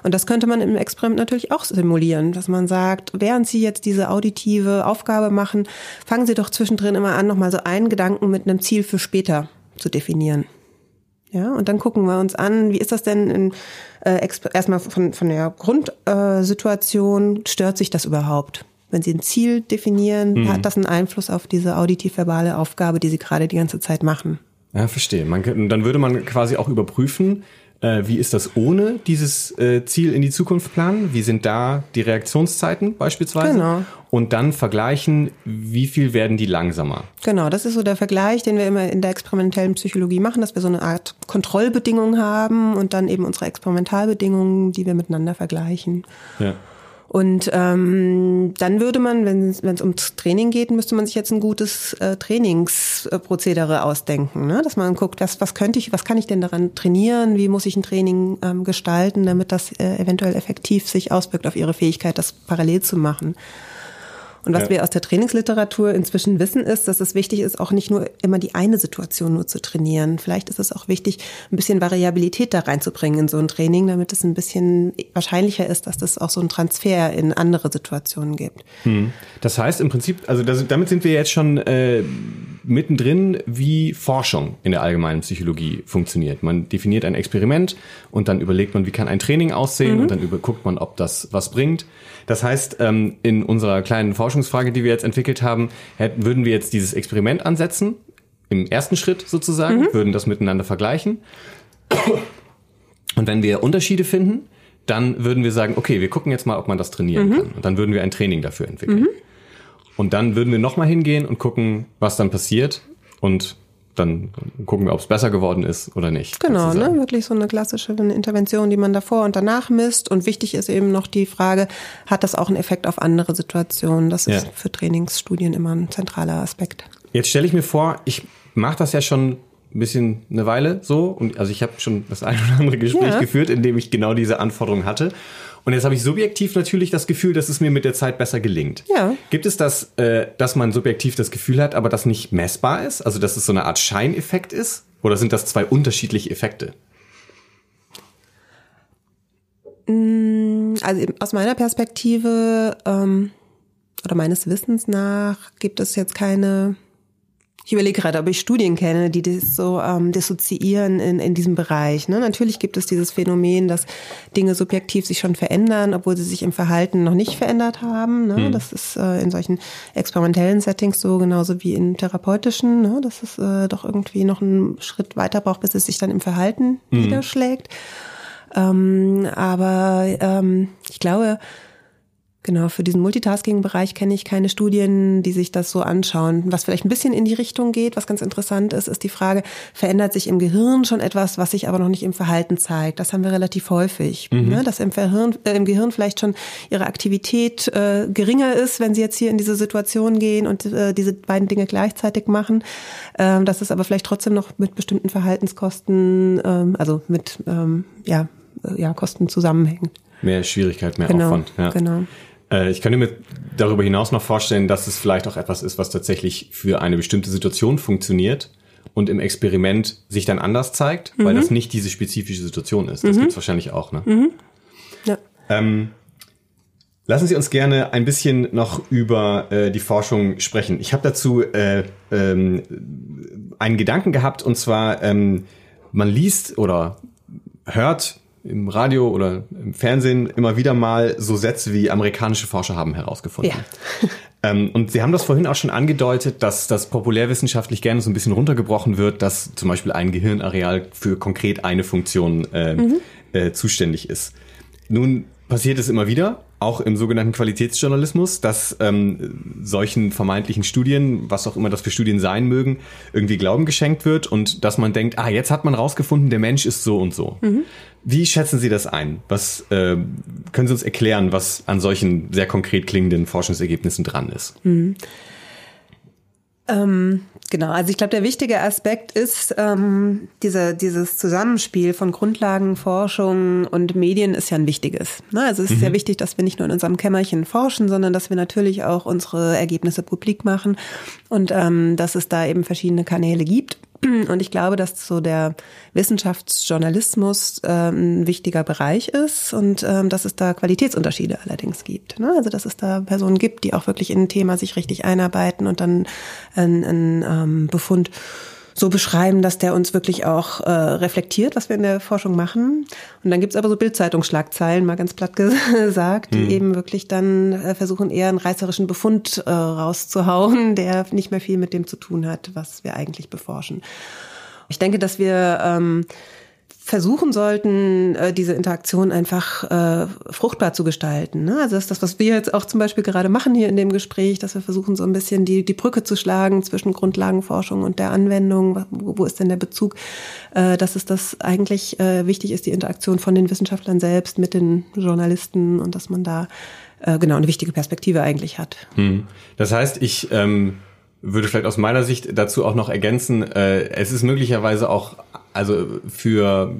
Und das könnte man im Experiment natürlich auch simulieren, dass man sagt, während sie jetzt diese auditive Aufgabe machen, fangen sie doch zwischendrin immer an, nochmal so einen Gedanken mit einem Ziel für später zu definieren. Ja, und dann gucken wir uns an, wie ist das denn in, äh, erstmal von, von der Grundsituation, äh, stört sich das überhaupt? Wenn Sie ein Ziel definieren, mhm. hat das einen Einfluss auf diese auditiv-verbale Aufgabe, die Sie gerade die ganze Zeit machen? Ja, verstehe. Man, dann würde man quasi auch überprüfen, äh, wie ist das ohne dieses äh, Ziel in die Zukunft planen? Wie sind da die Reaktionszeiten beispielsweise? Genau. Und dann vergleichen, wie viel werden die langsamer? Genau, das ist so der Vergleich, den wir immer in der experimentellen Psychologie machen, dass wir so eine Art Kontrollbedingung haben und dann eben unsere Experimentalbedingungen, die wir miteinander vergleichen. Ja. Und ähm, dann würde man, wenn es ums Training geht, müsste man sich jetzt ein gutes äh, Trainingsprozedere ausdenken, ne? dass man guckt, was, was könnte ich, was kann ich denn daran trainieren, wie muss ich ein Training ähm, gestalten, damit das äh, eventuell effektiv sich auswirkt auf ihre Fähigkeit, das parallel zu machen. Und was ja. wir aus der Trainingsliteratur inzwischen wissen, ist, dass es wichtig ist, auch nicht nur immer die eine Situation nur zu trainieren. Vielleicht ist es auch wichtig, ein bisschen Variabilität da reinzubringen in so ein Training, damit es ein bisschen wahrscheinlicher ist, dass das auch so einen Transfer in andere Situationen gibt. Hm. Das heißt im Prinzip, also das, damit sind wir jetzt schon äh, mittendrin, wie Forschung in der allgemeinen Psychologie funktioniert. Man definiert ein Experiment und dann überlegt man, wie kann ein Training aussehen mhm. und dann über, guckt man, ob das was bringt. Das heißt, ähm, in unserer kleinen Forschungsfrage, die wir jetzt entwickelt haben, hätten, würden wir jetzt dieses Experiment ansetzen, im ersten Schritt sozusagen, mhm. würden das miteinander vergleichen. Und wenn wir Unterschiede finden, dann würden wir sagen, okay, wir gucken jetzt mal, ob man das trainieren mhm. kann. Und dann würden wir ein Training dafür entwickeln. Mhm. Und dann würden wir nochmal hingehen und gucken, was dann passiert. Und dann gucken wir, ob es besser geworden ist oder nicht. Genau, ne? wirklich so eine klassische Intervention, die man davor und danach misst. Und wichtig ist eben noch die Frage, hat das auch einen Effekt auf andere Situationen? Das ist ja. für Trainingsstudien immer ein zentraler Aspekt. Jetzt stelle ich mir vor, ich mache das ja schon ein bisschen eine Weile so und also ich habe schon das ein oder andere Gespräch ja. geführt, in dem ich genau diese Anforderung hatte und jetzt habe ich subjektiv natürlich das Gefühl, dass es mir mit der Zeit besser gelingt. Ja. Gibt es das, äh, dass man subjektiv das Gefühl hat, aber das nicht messbar ist? Also dass es so eine Art Scheineffekt ist? Oder sind das zwei unterschiedliche Effekte? Mm, also aus meiner Perspektive ähm, oder meines Wissens nach gibt es jetzt keine ich überlege gerade, ob ich Studien kenne, die das so ähm, dissoziieren in, in diesem Bereich. Ne? Natürlich gibt es dieses Phänomen, dass Dinge subjektiv sich schon verändern, obwohl sie sich im Verhalten noch nicht verändert haben. Ne? Hm. Das ist äh, in solchen experimentellen Settings so, genauso wie in therapeutischen, ne? dass es äh, doch irgendwie noch einen Schritt weiter braucht, bis es sich dann im Verhalten hm. niederschlägt. Ähm, aber ähm, ich glaube, Genau, für diesen Multitasking-Bereich kenne ich keine Studien, die sich das so anschauen. Was vielleicht ein bisschen in die Richtung geht, was ganz interessant ist, ist die Frage, verändert sich im Gehirn schon etwas, was sich aber noch nicht im Verhalten zeigt? Das haben wir relativ häufig, mhm. ne? dass im, Verhirn, äh, im Gehirn vielleicht schon ihre Aktivität äh, geringer ist, wenn sie jetzt hier in diese Situation gehen und äh, diese beiden Dinge gleichzeitig machen. Ähm, dass es aber vielleicht trotzdem noch mit bestimmten Verhaltenskosten, ähm, also mit ähm, ja, äh, ja, Kosten zusammenhängt. Mehr Schwierigkeit, mehr genau, Aufwand. Ja. Genau. Äh, ich könnte mir darüber hinaus noch vorstellen, dass es vielleicht auch etwas ist, was tatsächlich für eine bestimmte Situation funktioniert und im Experiment sich dann anders zeigt, mhm. weil das nicht diese spezifische Situation ist. Das mhm. gibt's wahrscheinlich auch. Ne? Mhm. Ja. Ähm, lassen Sie uns gerne ein bisschen noch über äh, die Forschung sprechen. Ich habe dazu äh, ähm, einen Gedanken gehabt und zwar, ähm, man liest oder hört im Radio oder im Fernsehen immer wieder mal so Sätze wie amerikanische Forscher haben herausgefunden. Ja. ähm, und Sie haben das vorhin auch schon angedeutet, dass das populärwissenschaftlich gerne so ein bisschen runtergebrochen wird, dass zum Beispiel ein Gehirnareal für konkret eine Funktion äh, mhm. äh, zuständig ist. Nun passiert es immer wieder, auch im sogenannten Qualitätsjournalismus, dass ähm, solchen vermeintlichen Studien, was auch immer das für Studien sein mögen, irgendwie Glauben geschenkt wird und dass man denkt, ah, jetzt hat man rausgefunden, der Mensch ist so und so. Mhm. Wie schätzen Sie das ein? Was äh, können Sie uns erklären, was an solchen sehr konkret klingenden Forschungsergebnissen dran ist? Mhm. Ähm, genau, also ich glaube, der wichtige Aspekt ist, ähm, diese, dieses Zusammenspiel von Grundlagenforschung und Medien ist ja ein wichtiges. Ne? Also es ist mhm. sehr wichtig, dass wir nicht nur in unserem Kämmerchen forschen, sondern dass wir natürlich auch unsere Ergebnisse publik machen und ähm, dass es da eben verschiedene Kanäle gibt. Und ich glaube, dass so der Wissenschaftsjournalismus äh, ein wichtiger Bereich ist und ähm, dass es da Qualitätsunterschiede allerdings gibt. Ne? Also dass es da Personen gibt, die auch wirklich in ein Thema sich richtig einarbeiten und dann einen ähm, Befund so beschreiben, dass der uns wirklich auch äh, reflektiert, was wir in der Forschung machen. Und dann gibt's aber so Bildzeitungsschlagzeilen, mal ganz platt gesagt, die mhm. eben wirklich dann äh, versuchen, eher einen reißerischen Befund äh, rauszuhauen, der nicht mehr viel mit dem zu tun hat, was wir eigentlich beforschen. Ich denke, dass wir ähm, versuchen sollten, äh, diese Interaktion einfach äh, fruchtbar zu gestalten. Ne? Also das ist das, was wir jetzt auch zum Beispiel gerade machen hier in dem Gespräch, dass wir versuchen, so ein bisschen die, die Brücke zu schlagen zwischen Grundlagenforschung und der Anwendung. Wo, ist denn der Bezug? Äh, dass es das eigentlich wichtig ist, die Interaktion von den Wissenschaftlern selbst mit den Journalisten und dass man da genau eine wichtige Perspektive eigentlich hat. Hm. Das heißt, ich ähm würde vielleicht aus meiner Sicht dazu auch noch ergänzen, äh, es ist möglicherweise auch also für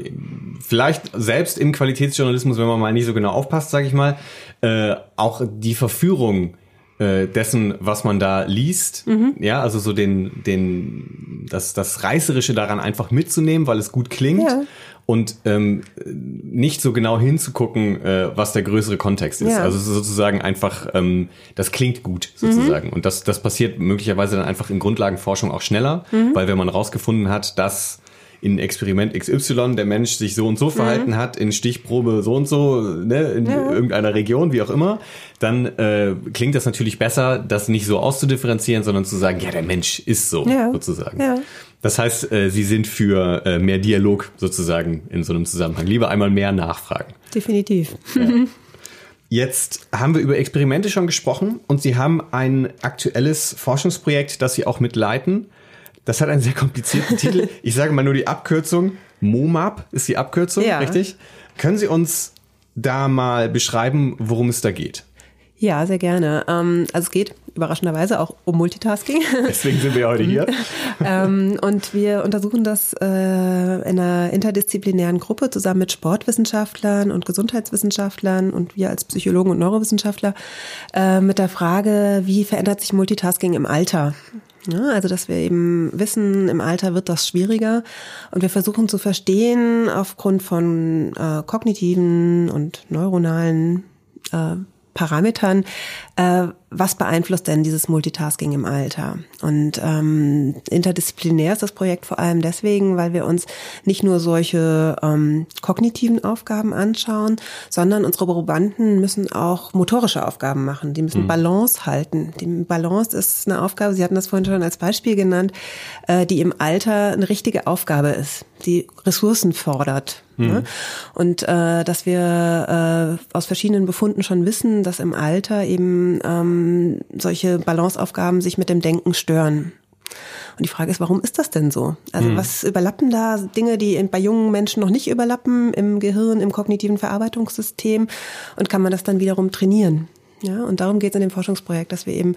vielleicht selbst im Qualitätsjournalismus, wenn man mal nicht so genau aufpasst, sage ich mal, äh, auch die Verführung äh, dessen, was man da liest, mhm. ja, also so den, den, das, das Reißerische daran einfach mitzunehmen, weil es gut klingt ja. und ähm, nicht so genau hinzugucken, äh, was der größere Kontext ist. Ja. Also sozusagen einfach, ähm, das klingt gut sozusagen. Mhm. Und das, das passiert möglicherweise dann einfach in Grundlagenforschung auch schneller, mhm. weil wenn man rausgefunden hat, dass in Experiment XY der Mensch sich so und so verhalten mhm. hat, in Stichprobe so und so, ne, in ja. irgendeiner Region, wie auch immer, dann äh, klingt das natürlich besser, das nicht so auszudifferenzieren, sondern zu sagen, ja, der Mensch ist so, ja. sozusagen. Ja. Das heißt, äh, Sie sind für äh, mehr Dialog sozusagen in so einem Zusammenhang. Lieber einmal mehr nachfragen. Definitiv. Ja. Jetzt haben wir über Experimente schon gesprochen und Sie haben ein aktuelles Forschungsprojekt, das Sie auch mitleiten. Das hat einen sehr komplizierten Titel. Ich sage mal nur die Abkürzung. MOMAP ist die Abkürzung, ja. richtig? Können Sie uns da mal beschreiben, worum es da geht? Ja, sehr gerne. Ähm, also es geht überraschenderweise auch um Multitasking. Deswegen sind wir heute hier. Ähm, und wir untersuchen das äh, in einer interdisziplinären Gruppe zusammen mit Sportwissenschaftlern und Gesundheitswissenschaftlern und wir als Psychologen und Neurowissenschaftler äh, mit der Frage, wie verändert sich Multitasking im Alter? Ja, also, dass wir eben wissen, im Alter wird das schwieriger und wir versuchen zu verstehen aufgrund von äh, kognitiven und neuronalen äh, Parametern, äh, was beeinflusst denn dieses Multitasking im Alter? Und ähm, interdisziplinär ist das Projekt vor allem deswegen, weil wir uns nicht nur solche ähm, kognitiven Aufgaben anschauen, sondern unsere Probanden müssen auch motorische Aufgaben machen. Die müssen mhm. Balance halten. Die Balance ist eine Aufgabe, Sie hatten das vorhin schon als Beispiel genannt, äh, die im Alter eine richtige Aufgabe ist, die Ressourcen fordert. Mhm. Ne? Und äh, dass wir äh, aus verschiedenen Befunden schon wissen, dass im Alter eben ähm, solche Balanceaufgaben sich mit dem Denken stören. Und die Frage ist, warum ist das denn so? Also mhm. was überlappen da Dinge, die bei jungen Menschen noch nicht überlappen im Gehirn, im kognitiven Verarbeitungssystem? Und kann man das dann wiederum trainieren? Ja, und darum geht es in dem Forschungsprojekt, dass wir eben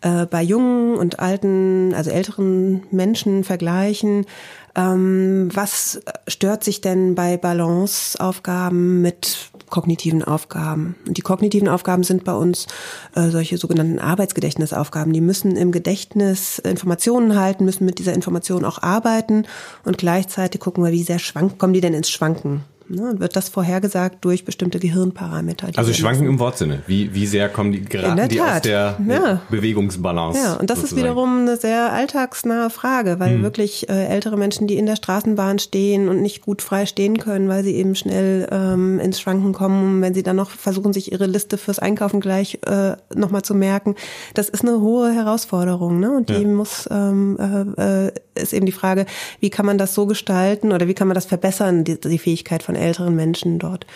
äh, bei jungen und alten, also älteren Menschen vergleichen, ähm, was stört sich denn bei Balanceaufgaben mit kognitiven Aufgaben? Und die kognitiven Aufgaben sind bei uns äh, solche sogenannten Arbeitsgedächtnisaufgaben. Die müssen im Gedächtnis Informationen halten, müssen mit dieser Information auch arbeiten und gleichzeitig gucken wir, wie sehr schwank, kommen die denn ins Schwanken? Ne, wird das vorhergesagt durch bestimmte Gehirnparameter. Also schwanken im Wortsinne. Wie, wie sehr kommen die geraten die aus der ja. Bewegungsbalance? Ja, und das sozusagen. ist wiederum eine sehr alltagsnahe Frage, weil hm. wirklich äh, ältere Menschen, die in der Straßenbahn stehen und nicht gut frei stehen können, weil sie eben schnell ähm, ins Schwanken kommen, wenn sie dann noch versuchen, sich ihre Liste fürs Einkaufen gleich äh, nochmal zu merken, das ist eine hohe Herausforderung. Ne? Und die ja. muss ähm, äh, äh ist eben die Frage, wie kann man das so gestalten oder wie kann man das verbessern, die, die Fähigkeit von älteren Menschen dort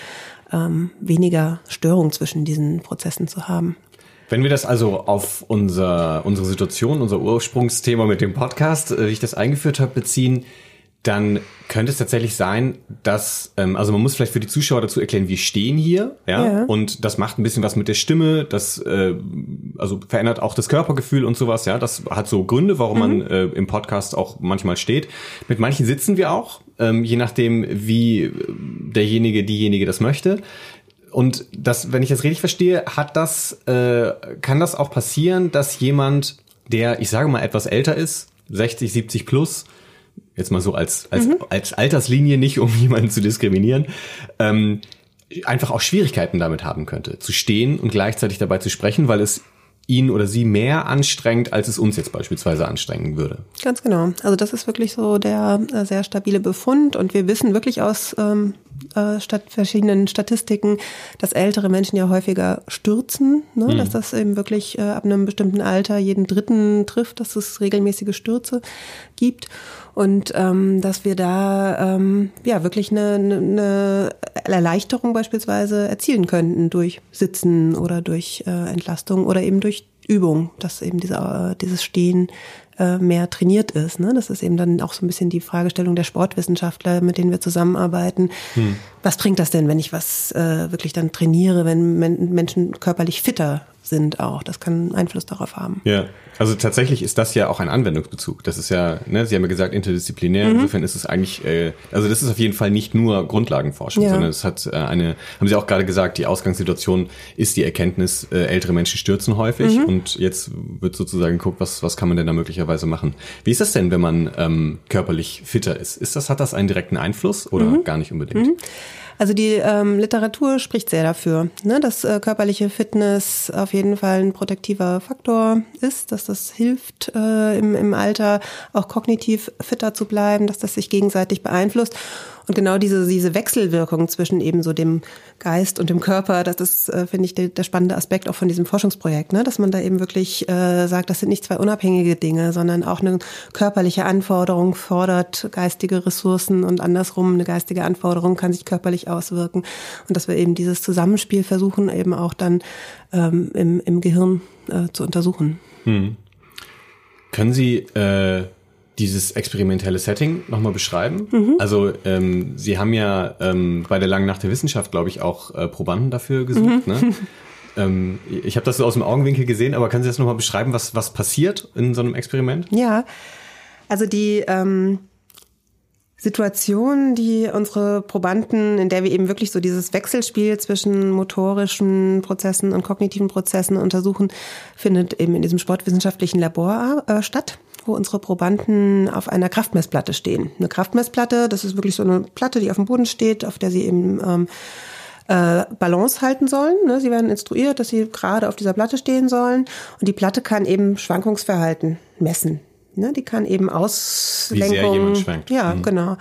ähm, weniger Störung zwischen diesen Prozessen zu haben. Wenn wir das also auf unser, unsere Situation, unser Ursprungsthema mit dem Podcast, äh, wie ich das eingeführt habe, beziehen, dann könnte es tatsächlich sein, dass, ähm, also man muss vielleicht für die Zuschauer dazu erklären, wir stehen hier, ja, ja. und das macht ein bisschen was mit der Stimme, das äh, also verändert auch das Körpergefühl und sowas, ja, das hat so Gründe, warum mhm. man äh, im Podcast auch manchmal steht. Mit manchen sitzen wir auch, ähm, je nachdem, wie derjenige, diejenige das möchte. Und das, wenn ich das richtig verstehe, hat das, äh, kann das auch passieren, dass jemand, der, ich sage mal, etwas älter ist, 60, 70 plus, jetzt mal so als, als, mhm. als Alterslinie, nicht um jemanden zu diskriminieren, ähm, einfach auch Schwierigkeiten damit haben könnte, zu stehen und gleichzeitig dabei zu sprechen, weil es ihn oder sie mehr anstrengt, als es uns jetzt beispielsweise anstrengen würde. Ganz genau. Also das ist wirklich so der äh, sehr stabile Befund und wir wissen wirklich aus ähm, äh, statt verschiedenen Statistiken, dass ältere Menschen ja häufiger stürzen, ne? Mhm. dass das eben wirklich äh, ab einem bestimmten Alter jeden Dritten trifft, dass es regelmäßige Stürze gibt und ähm, dass wir da ähm, ja wirklich eine, eine Erleichterung beispielsweise erzielen könnten durch Sitzen oder durch äh, Entlastung oder eben durch Übung, dass eben dieser, dieses Stehen äh, mehr trainiert ist. Ne? Das ist eben dann auch so ein bisschen die Fragestellung der Sportwissenschaftler, mit denen wir zusammenarbeiten. Hm. Was bringt das denn, wenn ich was äh, wirklich dann trainiere, wenn Menschen körperlich fitter sind auch. Das kann Einfluss darauf haben. Ja, also tatsächlich ist das ja auch ein Anwendungsbezug. Das ist ja, ne, Sie haben ja gesagt, interdisziplinär. Mhm. Insofern ist es eigentlich, äh, also das ist auf jeden Fall nicht nur Grundlagenforschung, ja. sondern es hat äh, eine, haben Sie auch gerade gesagt, die Ausgangssituation ist die Erkenntnis, äh, ältere Menschen stürzen häufig mhm. und jetzt wird sozusagen geguckt, was, was kann man denn da möglicherweise machen. Wie ist das denn, wenn man ähm, körperlich fitter ist? Ist das, hat das einen direkten Einfluss oder mhm. gar nicht unbedingt? Also die ähm, Literatur spricht sehr dafür, ne, dass äh, körperliche Fitness auf jeden Fall ein protektiver Faktor ist, dass das hilft, äh, im, im Alter auch kognitiv fitter zu bleiben, dass das sich gegenseitig beeinflusst. Und genau diese, diese Wechselwirkung zwischen eben so dem Geist und dem Körper, das ist, äh, finde ich, der, der, spannende Aspekt auch von diesem Forschungsprojekt, ne? dass man da eben wirklich äh, sagt, das sind nicht zwei unabhängige Dinge, sondern auch eine körperliche Anforderung fordert geistige Ressourcen und andersrum eine geistige Anforderung kann sich körperlich auswirken. Und dass wir eben dieses Zusammenspiel versuchen, eben auch dann ähm, im, im Gehirn äh, zu untersuchen. Hm. Können Sie äh dieses experimentelle Setting nochmal beschreiben? Mhm. Also ähm, Sie haben ja ähm, bei der langen Nacht der Wissenschaft, glaube ich, auch äh, Probanden dafür gesucht. Mhm. Ne? ähm, ich habe das so aus dem Augenwinkel gesehen, aber können Sie das nochmal beschreiben, was, was passiert in so einem Experiment? Ja, also die ähm, Situation, die unsere Probanden, in der wir eben wirklich so dieses Wechselspiel zwischen motorischen Prozessen und kognitiven Prozessen untersuchen, findet eben in diesem sportwissenschaftlichen Labor äh, statt wo unsere Probanden auf einer Kraftmessplatte stehen. Eine Kraftmessplatte, das ist wirklich so eine Platte, die auf dem Boden steht, auf der sie eben ähm, äh, Balance halten sollen. Ne? Sie werden instruiert, dass sie gerade auf dieser Platte stehen sollen. Und die Platte kann eben Schwankungsverhalten messen. Ne? Die kann eben Auslenkung. Wie sehr jemand schwankt. Ja, mhm. genau.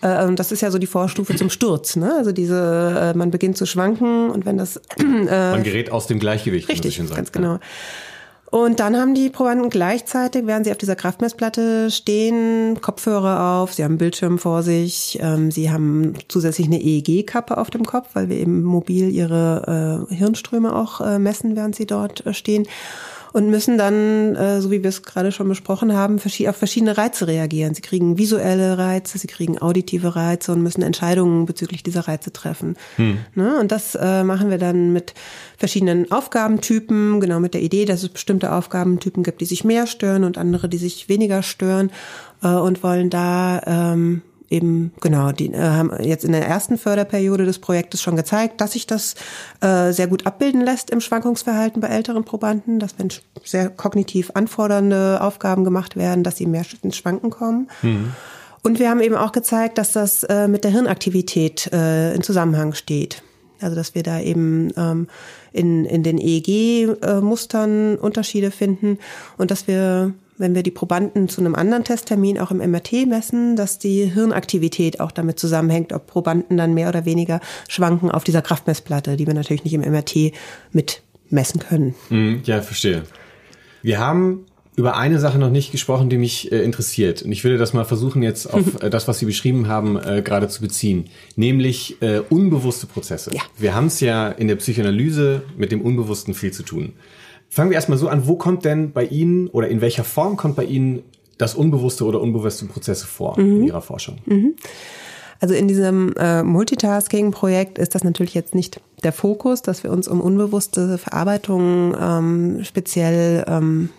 Äh, und das ist ja so die Vorstufe zum Sturz. Ne? Also diese, äh, man beginnt zu schwanken und wenn das äh, man gerät aus dem Gleichgewicht. Richtig, ganz genau. Und dann haben die Probanden gleichzeitig, während sie auf dieser Kraftmessplatte stehen, Kopfhörer auf, sie haben einen Bildschirm vor sich, ähm, sie haben zusätzlich eine EEG-Kappe auf dem Kopf, weil wir eben mobil ihre äh, Hirnströme auch äh, messen, während sie dort äh, stehen und müssen dann, äh, so wie wir es gerade schon besprochen haben, auf verschiedene Reize reagieren. Sie kriegen visuelle Reize, sie kriegen auditive Reize und müssen Entscheidungen bezüglich dieser Reize treffen. Hm. Ne? Und das äh, machen wir dann mit verschiedenen Aufgabentypen, genau mit der Idee, dass es bestimmte Aufgabentypen gibt, die sich mehr stören und andere, die sich weniger stören äh, und wollen da ähm, eben, genau, die äh, haben jetzt in der ersten Förderperiode des Projektes schon gezeigt, dass sich das äh, sehr gut abbilden lässt im Schwankungsverhalten bei älteren Probanden, dass wenn sehr kognitiv anfordernde Aufgaben gemacht werden, dass sie mehr ins Schwanken kommen. Mhm. Und wir haben eben auch gezeigt, dass das äh, mit der Hirnaktivität äh, in Zusammenhang steht. Also dass wir da eben ähm, in, in den EEG-Mustern Unterschiede finden und dass wir wenn wir die Probanden zu einem anderen Testtermin auch im MRT messen, dass die Hirnaktivität auch damit zusammenhängt, ob Probanden dann mehr oder weniger schwanken auf dieser Kraftmessplatte, die wir natürlich nicht im MRT mit messen können. Mhm, ja, verstehe. Wir haben über eine Sache noch nicht gesprochen, die mich äh, interessiert. Und ich würde das mal versuchen, jetzt auf äh, das, was Sie beschrieben haben, äh, gerade zu beziehen. Nämlich äh, unbewusste Prozesse. Ja. Wir haben es ja in der Psychoanalyse mit dem Unbewussten viel zu tun. Fangen wir erstmal so an, wo kommt denn bei Ihnen oder in welcher Form kommt bei Ihnen das unbewusste oder unbewusste Prozesse vor mhm. in Ihrer Forschung? Mhm. Also in diesem äh, Multitasking-Projekt ist das natürlich jetzt nicht der Fokus, dass wir uns um unbewusste Verarbeitung ähm, speziell ähm,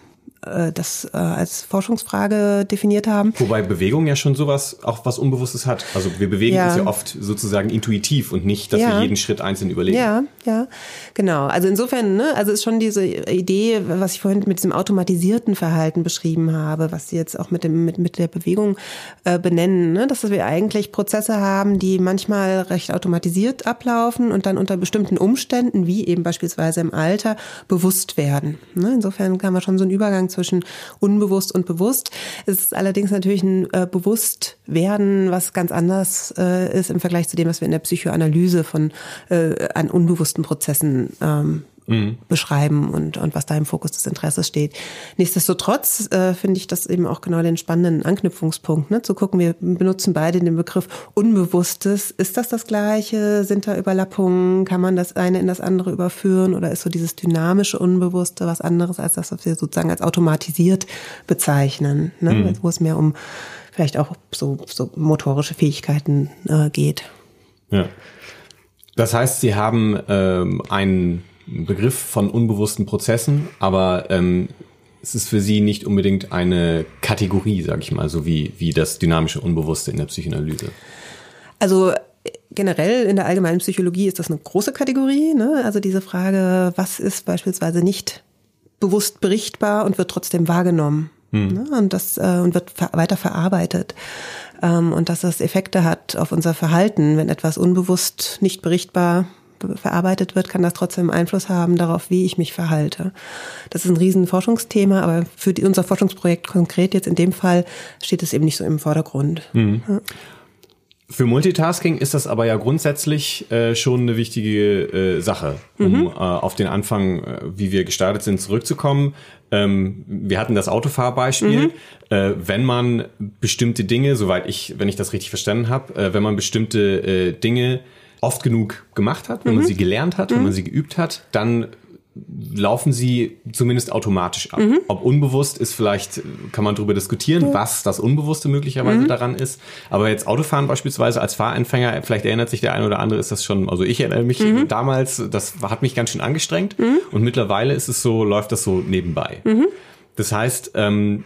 äh, das äh, als Forschungsfrage definiert haben. Wobei Bewegung ja schon sowas, auch was Unbewusstes hat. Also wir bewegen ja. uns ja oft sozusagen intuitiv und nicht, dass ja. wir jeden Schritt einzeln überlegen. Ja, ja, genau. Also insofern, ne, also ist schon diese Idee, was ich vorhin mit diesem automatisierten Verhalten beschrieben habe, was Sie jetzt auch mit dem mit, mit der Bewegung äh, benennen, ne, dass wir eigentlich Prozesse haben, die manchmal recht automatisiert ablaufen und dann unter bestimmten Umständen, wie eben beispielsweise im Alter, bewusst werden. Ne? Insofern kann man schon so einen Übergang zwischen unbewusst und bewusst. Es ist allerdings natürlich ein äh, Bewusstwerden, was ganz anders äh, ist im Vergleich zu dem, was wir in der Psychoanalyse von äh, an unbewussten Prozessen ähm, mhm. beschreiben und, und was da im Fokus des Interesses steht. Nichtsdestotrotz äh, finde ich das eben auch genau den spannenden Anknüpfungspunkt, ne? zu gucken, wir benutzen beide den Begriff Unbewusstes. Ist das das Gleiche? Sind da Überlappungen? Kann man das eine in das andere überführen? Oder ist so dieses dynamische Unbewusste was anderes als das, was wir sozusagen als automatisiert bezeichnen, ne? Mhm. wo es mehr um vielleicht auch so, so motorische Fähigkeiten äh, geht. Ja. Das heißt, Sie haben ähm, einen Begriff von unbewussten Prozessen, aber ähm, es ist für sie nicht unbedingt eine Kategorie, sag ich mal, so wie, wie das dynamische Unbewusste in der Psychoanalyse. Also generell in der allgemeinen Psychologie ist das eine große Kategorie. Ne? Also diese Frage, was ist beispielsweise nicht bewusst berichtbar und wird trotzdem wahrgenommen. Hm. Ne? Und das äh, und wird ver weiter verarbeitet. Ähm, und dass das Effekte hat auf unser Verhalten, wenn etwas unbewusst nicht berichtbar verarbeitet wird, kann das trotzdem Einfluss haben darauf, wie ich mich verhalte. Das ist ein riesen Forschungsthema, aber für die, unser Forschungsprojekt konkret jetzt in dem Fall steht es eben nicht so im Vordergrund. Mhm. Ja. Für Multitasking ist das aber ja grundsätzlich äh, schon eine wichtige äh, Sache, um mhm. äh, auf den Anfang, äh, wie wir gestartet sind, zurückzukommen. Ähm, wir hatten das Autofahrbeispiel. Mhm. Äh, wenn man bestimmte Dinge, soweit ich, wenn ich das richtig verstanden habe, äh, wenn man bestimmte Dinge oft genug gemacht hat, wenn mhm. man sie gelernt hat, mhm. wenn man sie geübt hat, dann laufen sie zumindest automatisch ab. Mhm. Ob unbewusst ist vielleicht, kann man darüber diskutieren, was das Unbewusste möglicherweise mhm. daran ist. Aber jetzt Autofahren beispielsweise als Fahranfänger, vielleicht erinnert sich der eine oder andere, ist das schon, also ich erinnere mich mhm. damals, das hat mich ganz schön angestrengt. Mhm. Und mittlerweile ist es so, läuft das so nebenbei. Mhm. Das heißt, ähm,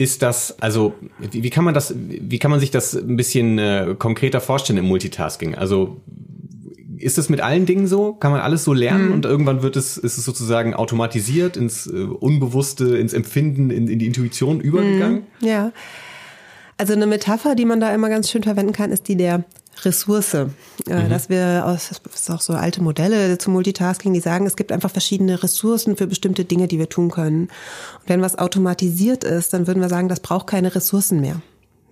ist das, also wie, wie, kann man das, wie kann man sich das ein bisschen äh, konkreter vorstellen im Multitasking? Also ist das mit allen Dingen so? Kann man alles so lernen mhm. und irgendwann wird es, ist es sozusagen automatisiert ins äh, Unbewusste, ins Empfinden, in, in die Intuition übergegangen? Mhm. Ja. Also eine Metapher, die man da immer ganz schön verwenden kann, ist die der Ressource. Äh, mhm. Dass wir aus, das ist auch so alte Modelle zum Multitasking, die sagen, es gibt einfach verschiedene Ressourcen für bestimmte Dinge, die wir tun können. Und wenn was automatisiert ist, dann würden wir sagen, das braucht keine Ressourcen mehr.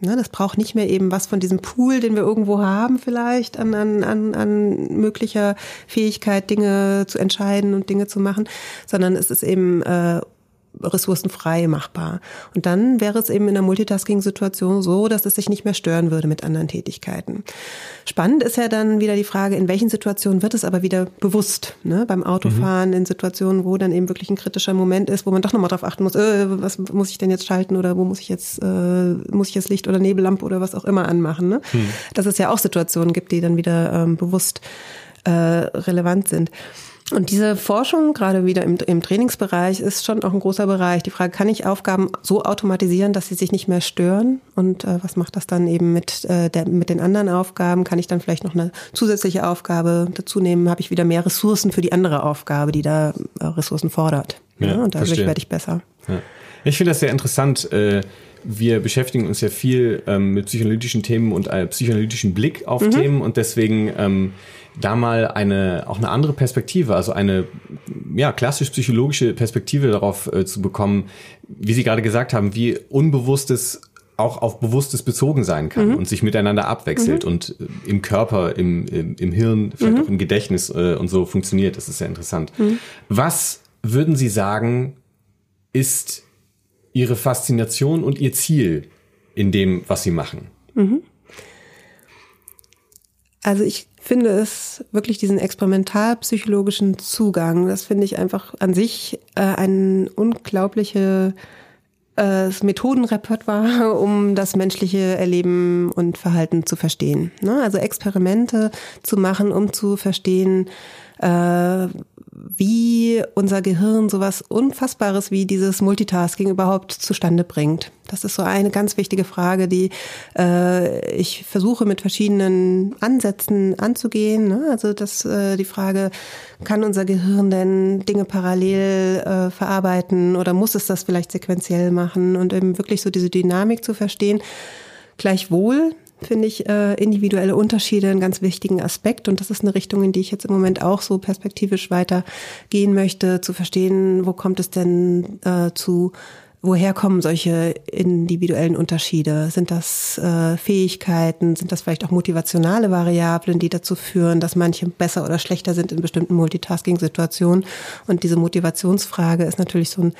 Ne, das braucht nicht mehr eben was von diesem Pool, den wir irgendwo haben vielleicht an, an, an, an möglicher Fähigkeit, Dinge zu entscheiden und Dinge zu machen, sondern es ist eben äh, ressourcenfrei machbar. Und dann wäre es eben in der Multitasking-Situation so, dass es sich nicht mehr stören würde mit anderen Tätigkeiten. Spannend ist ja dann wieder die Frage, in welchen Situationen wird es aber wieder bewusst, ne? beim Autofahren, mhm. in Situationen, wo dann eben wirklich ein kritischer Moment ist, wo man doch nochmal drauf achten muss, äh, was muss ich denn jetzt schalten oder wo muss ich jetzt, äh, muss ich jetzt Licht oder Nebellampe oder was auch immer anmachen. Ne? Mhm. Dass es ja auch Situationen gibt, die dann wieder ähm, bewusst äh, relevant sind. Und diese Forschung, gerade wieder im, im, Trainingsbereich, ist schon auch ein großer Bereich. Die Frage, kann ich Aufgaben so automatisieren, dass sie sich nicht mehr stören? Und äh, was macht das dann eben mit, äh, der, mit den anderen Aufgaben? Kann ich dann vielleicht noch eine zusätzliche Aufgabe dazu nehmen? Habe ich wieder mehr Ressourcen für die andere Aufgabe, die da äh, Ressourcen fordert? Ja, ja und dadurch verstehe. werde ich besser. Ja. Ich finde das sehr interessant. Äh wir beschäftigen uns ja viel ähm, mit psychoanalytischen Themen und einem psychoanalytischen Blick auf mhm. Themen und deswegen ähm, da mal eine auch eine andere Perspektive, also eine ja klassisch psychologische Perspektive darauf äh, zu bekommen, wie Sie gerade gesagt haben, wie unbewusstes auch auf Bewusstes bezogen sein kann mhm. und sich miteinander abwechselt mhm. und äh, im Körper, im, im, im Hirn, vielleicht mhm. auch im Gedächtnis äh, und so funktioniert. Das ist sehr interessant. Mhm. Was würden Sie sagen, ist Ihre Faszination und Ihr Ziel in dem, was Sie machen? Mhm. Also ich finde es wirklich diesen experimentalpsychologischen Zugang, das finde ich einfach an sich äh, ein unglaubliche äh, Methodenrepertoire, um das menschliche Erleben und Verhalten zu verstehen. Ne? Also Experimente zu machen, um zu verstehen, äh, wie unser Gehirn sowas Unfassbares wie dieses Multitasking überhaupt zustande bringt. Das ist so eine ganz wichtige Frage, die äh, ich versuche mit verschiedenen Ansätzen anzugehen. Ne? Also das, äh, die Frage, kann unser Gehirn denn Dinge parallel äh, verarbeiten oder muss es das vielleicht sequenziell machen und eben wirklich so diese Dynamik zu verstehen. Gleichwohl finde ich äh, individuelle Unterschiede einen ganz wichtigen Aspekt. Und das ist eine Richtung, in die ich jetzt im Moment auch so perspektivisch weitergehen möchte, zu verstehen, wo kommt es denn äh, zu Woher kommen solche individuellen Unterschiede? Sind das äh, Fähigkeiten? Sind das vielleicht auch motivationale Variablen, die dazu führen, dass manche besser oder schlechter sind in bestimmten Multitasking-Situationen? Und diese Motivationsfrage ist natürlich so ein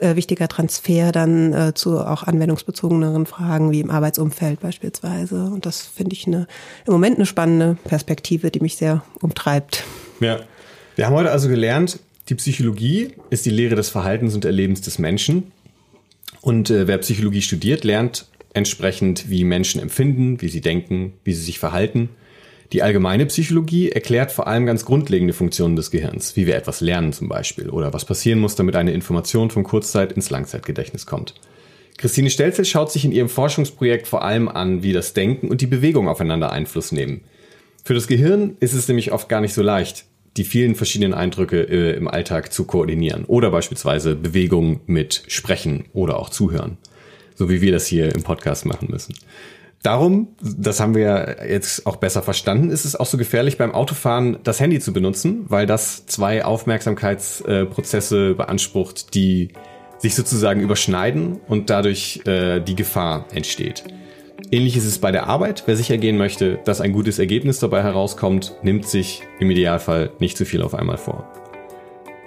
äh, wichtiger Transfer dann äh, zu auch anwendungsbezogeneren Fragen wie im Arbeitsumfeld beispielsweise. Und das finde ich eine, im Moment eine spannende Perspektive, die mich sehr umtreibt. Ja. Wir haben heute also gelernt, die Psychologie ist die Lehre des Verhaltens und Erlebens des Menschen. Und äh, wer Psychologie studiert, lernt entsprechend, wie Menschen empfinden, wie sie denken, wie sie sich verhalten. Die allgemeine Psychologie erklärt vor allem ganz grundlegende Funktionen des Gehirns, wie wir etwas lernen zum Beispiel oder was passieren muss, damit eine Information vom Kurzzeit- ins Langzeitgedächtnis kommt. Christine Stelzel schaut sich in ihrem Forschungsprojekt vor allem an, wie das Denken und die Bewegung aufeinander Einfluss nehmen. Für das Gehirn ist es nämlich oft gar nicht so leicht, die vielen verschiedenen Eindrücke äh, im Alltag zu koordinieren oder beispielsweise Bewegung mit Sprechen oder auch Zuhören, so wie wir das hier im Podcast machen müssen. Darum, das haben wir jetzt auch besser verstanden, ist es auch so gefährlich beim Autofahren das Handy zu benutzen, weil das zwei Aufmerksamkeitsprozesse beansprucht, die sich sozusagen überschneiden und dadurch äh, die Gefahr entsteht. Ähnlich ist es bei der Arbeit. Wer sicher gehen möchte, dass ein gutes Ergebnis dabei herauskommt, nimmt sich im Idealfall nicht zu viel auf einmal vor.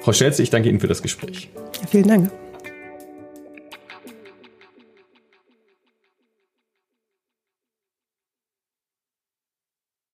Frau Stelze, ich danke Ihnen für das Gespräch. Vielen Dank.